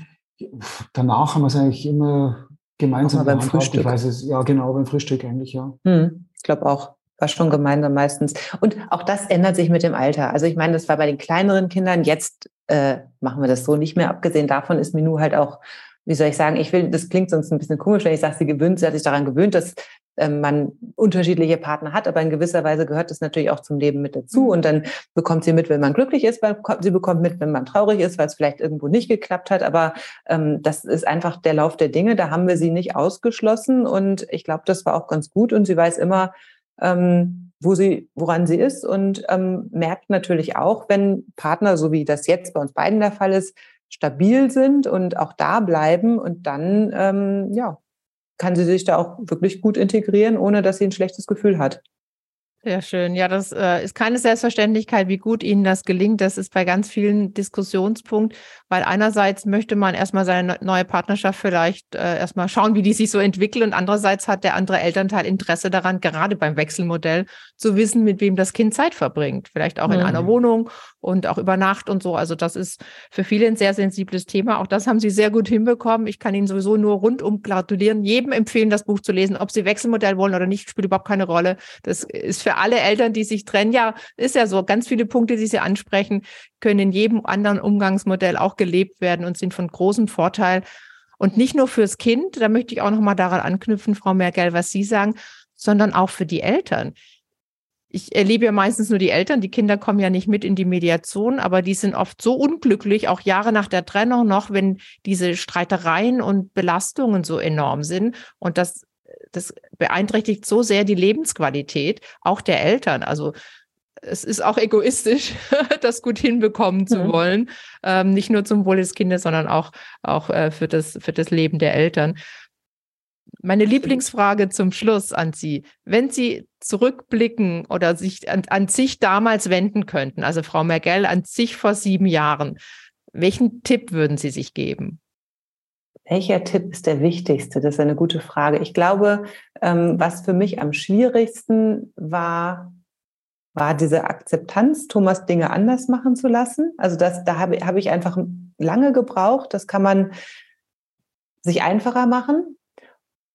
danach haben wir es eigentlich immer gemeinsam beim Frühstück. Ich weiß es, ja, genau, beim Frühstück eigentlich, ja. Hm, ich glaube auch. War schon gemeinsam meistens. Und auch das ändert sich mit dem Alter. Also ich meine, das war bei den kleineren Kindern. Jetzt äh, machen wir das so nicht mehr. Abgesehen davon ist Minu halt auch, wie soll ich sagen, ich will, das klingt sonst ein bisschen komisch, wenn ich sage, sie gewöhnt, sie hat sich daran gewöhnt, dass man unterschiedliche Partner hat, aber in gewisser Weise gehört das natürlich auch zum Leben mit dazu. Mhm. Und dann bekommt sie mit, wenn man glücklich ist, weil sie bekommt mit, wenn man traurig ist, weil es vielleicht irgendwo nicht geklappt hat. Aber ähm, das ist einfach der Lauf der Dinge. Da haben wir sie nicht ausgeschlossen. Und ich glaube, das war auch ganz gut. Und sie weiß immer, ähm, wo sie, woran sie ist und ähm, merkt natürlich auch, wenn Partner, so wie das jetzt bei uns beiden der Fall ist, stabil sind und auch da bleiben und dann ähm, ja kann sie sich da auch wirklich gut integrieren, ohne dass sie ein schlechtes Gefühl hat. Sehr schön. Ja, das äh, ist keine Selbstverständlichkeit, wie gut Ihnen das gelingt. Das ist bei ganz vielen Diskussionspunkt, weil einerseits möchte man erstmal seine neue Partnerschaft vielleicht äh, erstmal schauen, wie die sich so entwickelt und andererseits hat der andere Elternteil Interesse daran, gerade beim Wechselmodell zu wissen, mit wem das Kind Zeit verbringt. Vielleicht auch in mhm. einer Wohnung und auch über Nacht und so. Also das ist für viele ein sehr sensibles Thema. Auch das haben Sie sehr gut hinbekommen. Ich kann Ihnen sowieso nur rundum gratulieren, jedem empfehlen, das Buch zu lesen. Ob Sie Wechselmodell wollen oder nicht, spielt überhaupt keine Rolle. Das ist für alle Eltern, die sich trennen, ja, ist ja so. Ganz viele Punkte, die Sie ansprechen, können in jedem anderen Umgangsmodell auch gelebt werden und sind von großem Vorteil. Und nicht nur fürs Kind, da möchte ich auch noch mal daran anknüpfen, Frau Merkel, was Sie sagen, sondern auch für die Eltern. Ich erlebe ja meistens nur die Eltern, die Kinder kommen ja nicht mit in die Mediation, aber die sind oft so unglücklich, auch Jahre nach der Trennung noch, wenn diese Streitereien und Belastungen so enorm sind. Und das das beeinträchtigt so sehr die Lebensqualität auch der Eltern. Also es ist auch egoistisch, das gut hinbekommen zu mhm. wollen. Ähm, nicht nur zum Wohl des Kindes, sondern auch, auch äh, für, das, für das Leben der Eltern. Meine Lieblingsfrage zum Schluss an Sie. Wenn Sie zurückblicken oder sich an, an sich damals wenden könnten, also Frau Mergel an sich vor sieben Jahren, welchen Tipp würden Sie sich geben? Welcher Tipp ist der wichtigste? Das ist eine gute Frage. Ich glaube, ähm, was für mich am schwierigsten war, war diese Akzeptanz, Thomas Dinge anders machen zu lassen. Also das, da habe, habe ich einfach lange gebraucht. Das kann man sich einfacher machen.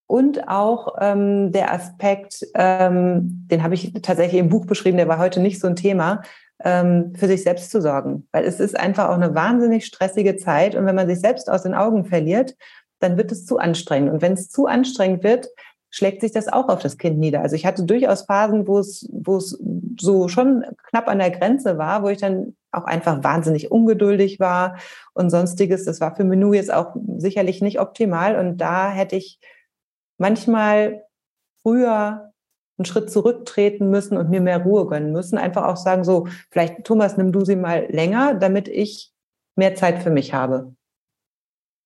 Und auch ähm, der Aspekt, ähm, den habe ich tatsächlich im Buch beschrieben, der war heute nicht so ein Thema, ähm, für sich selbst zu sorgen. Weil es ist einfach auch eine wahnsinnig stressige Zeit. Und wenn man sich selbst aus den Augen verliert, dann wird es zu anstrengend. Und wenn es zu anstrengend wird, schlägt sich das auch auf das Kind nieder. Also ich hatte durchaus Phasen, wo es, wo es so schon knapp an der Grenze war, wo ich dann auch einfach wahnsinnig ungeduldig war und sonstiges. Das war für Menü jetzt auch sicherlich nicht optimal. Und da hätte ich manchmal früher einen Schritt zurücktreten müssen und mir mehr Ruhe gönnen müssen. Einfach auch sagen, so, vielleicht Thomas, nimm du sie mal länger, damit ich mehr Zeit für mich habe.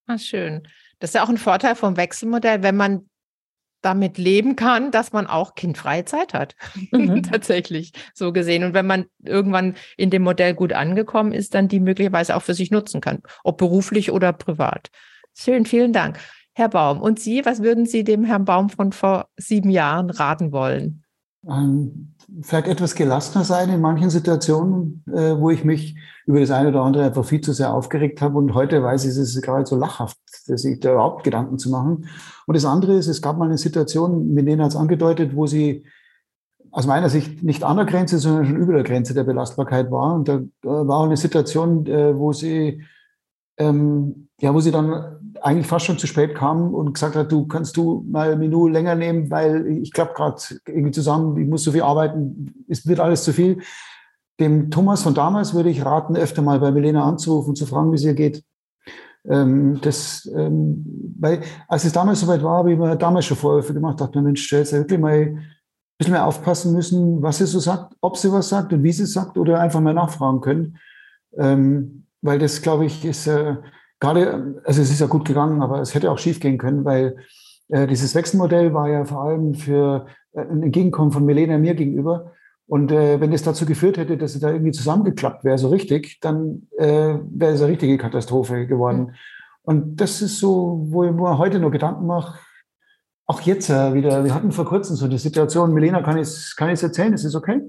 Ah, schön. Das ist ja auch ein Vorteil vom Wechselmodell, wenn man damit leben kann, dass man auch kindfreie Zeit hat. Mhm. Tatsächlich so gesehen. Und wenn man irgendwann in dem Modell gut angekommen ist, dann die möglicherweise auch für sich nutzen kann, ob beruflich oder privat. Schön, vielen Dank. Herr Baum. Und Sie, was würden Sie dem Herrn Baum von vor sieben Jahren raten wollen? Ähm, vielleicht etwas gelassener sein in manchen Situationen, äh, wo ich mich über das eine oder andere einfach viel zu sehr aufgeregt habe. Und heute weiß ich, es ist gerade so lachhaft, sich da überhaupt Gedanken zu machen. Und das andere ist, es gab mal eine Situation, mit denen hat es angedeutet, wo sie aus meiner Sicht nicht an der Grenze, sondern schon über der Grenze der Belastbarkeit war. Und da war auch eine Situation, äh, wo sie ähm, ja, wo sie dann eigentlich fast schon zu spät kam und gesagt hat, du kannst du mal ein Minute länger nehmen, weil ich klappe gerade irgendwie zusammen, ich muss so viel arbeiten, es wird alles zu viel. dem Thomas von damals würde ich raten, öfter mal bei Milena anzurufen, zu fragen, wie es ihr geht. Ähm, das, ähm, weil, als es damals soweit war, habe ich mir damals schon Vorwürfe gemacht, dachte mir, Mensch, jetzt wirklich mal ein bisschen mehr aufpassen müssen, was sie so sagt, ob sie was sagt und wie sie es sagt oder einfach mal nachfragen können. Ähm, weil das, glaube ich, ist äh, gerade, also es ist ja gut gegangen, aber es hätte auch schief gehen können, weil äh, dieses Wechselmodell war ja vor allem für äh, ein Entgegenkommen von Milena mir gegenüber. Und äh, wenn es dazu geführt hätte, dass sie da irgendwie zusammengeklappt wäre, so richtig, dann äh, wäre es eine richtige Katastrophe geworden. Mhm. Und das ist so, wo ich mir heute noch Gedanken mache, auch jetzt äh, wieder, wir hatten vor kurzem so die Situation, Milena, kann ich es kann erzählen, ist es okay?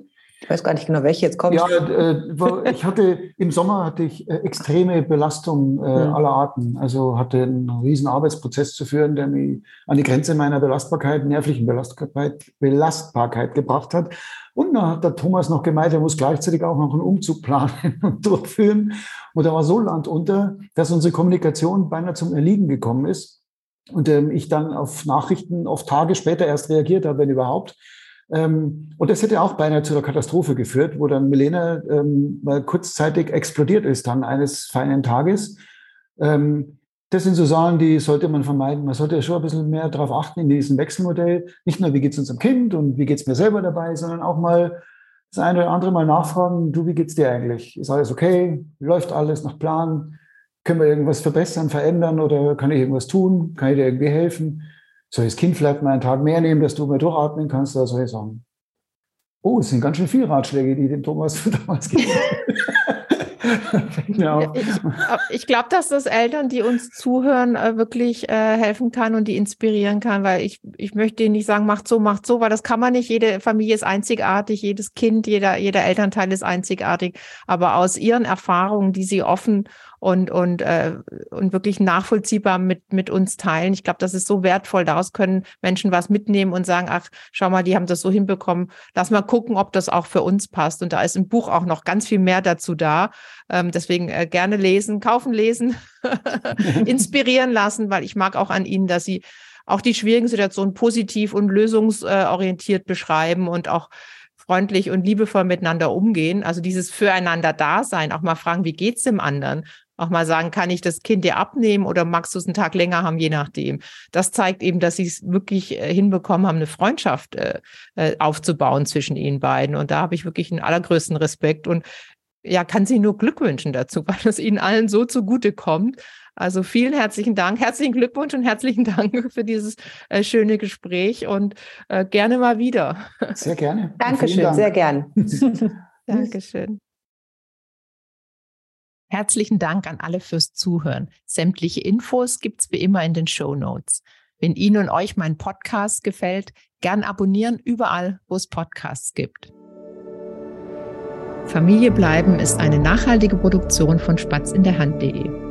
Ich weiß gar nicht genau, welche jetzt kommt. Ja, äh, ich hatte im Sommer hatte ich äh, extreme Belastung äh, mhm. aller Arten. Also hatte einen riesen Arbeitsprozess zu führen, der mich an die Grenze meiner Belastbarkeit, nervlichen Belastbarkeit, Belastbarkeit gebracht hat. Und dann hat der Thomas noch gemeint, er muss gleichzeitig auch noch einen Umzug planen und durchführen. Und er war so landunter, dass unsere Kommunikation beinahe zum Erliegen gekommen ist. Und ähm, ich dann auf Nachrichten oft Tage später erst reagiert habe, wenn überhaupt. Ähm, und das hätte auch beinahe zu einer Katastrophe geführt, wo dann Milena ähm, mal kurzzeitig explodiert ist dann eines feinen Tages. Ähm, das sind so Sachen, die sollte man vermeiden. Man sollte schon ein bisschen mehr darauf achten in diesem Wechselmodell. Nicht nur, wie geht es unserem Kind und wie geht es mir selber dabei, sondern auch mal das eine oder andere Mal nachfragen, du, wie geht's dir eigentlich? Ist alles okay? Läuft alles nach Plan? Können wir irgendwas verbessern, verändern oder kann ich irgendwas tun? Kann ich dir irgendwie helfen? Soll ich das Kind vielleicht mal einen Tag mehr nehmen, dass du mal durchatmen kannst, oder soll ich sagen, oh, es sind ganz schön viele Ratschläge, die dem Thomas damals gegeben genau. Ich, ich glaube, dass das Eltern, die uns zuhören, äh, wirklich äh, helfen kann und die inspirieren kann, weil ich, ich möchte nicht sagen, macht so, macht so, weil das kann man nicht. Jede Familie ist einzigartig, jedes Kind, jeder, jeder Elternteil ist einzigartig. Aber aus ihren Erfahrungen, die sie offen und, und, äh, und wirklich nachvollziehbar mit, mit uns teilen. Ich glaube, das ist so wertvoll. Daraus können Menschen was mitnehmen und sagen, ach, schau mal, die haben das so hinbekommen. Lass mal gucken, ob das auch für uns passt. Und da ist im Buch auch noch ganz viel mehr dazu da. Ähm, deswegen äh, gerne lesen, kaufen, lesen, inspirieren lassen, weil ich mag auch an Ihnen, dass Sie auch die schwierigen Situationen positiv und lösungsorientiert beschreiben und auch freundlich und liebevoll miteinander umgehen. Also dieses Füreinander Dasein, auch mal fragen, wie geht's dem anderen? Auch mal sagen, kann ich das Kind dir abnehmen oder magst du es einen Tag länger haben, je nachdem. Das zeigt eben, dass sie es wirklich äh, hinbekommen haben, eine Freundschaft äh, äh, aufzubauen zwischen ihnen beiden. Und da habe ich wirklich den allergrößten Respekt und ja, kann sie nur Glück wünschen dazu, weil es ihnen allen so zugute kommt. Also vielen herzlichen Dank, herzlichen Glückwunsch und herzlichen Dank für dieses äh, schöne Gespräch und äh, gerne mal wieder. Sehr gerne. Dankeschön, Dank. sehr gern. Dankeschön. Herzlichen Dank an alle fürs Zuhören. Sämtliche Infos gibt's wie immer in den Show Notes. Wenn Ihnen und euch mein Podcast gefällt, gern abonnieren überall, wo es Podcasts gibt. Familie bleiben ist eine nachhaltige Produktion von Spatz in der Hand.de.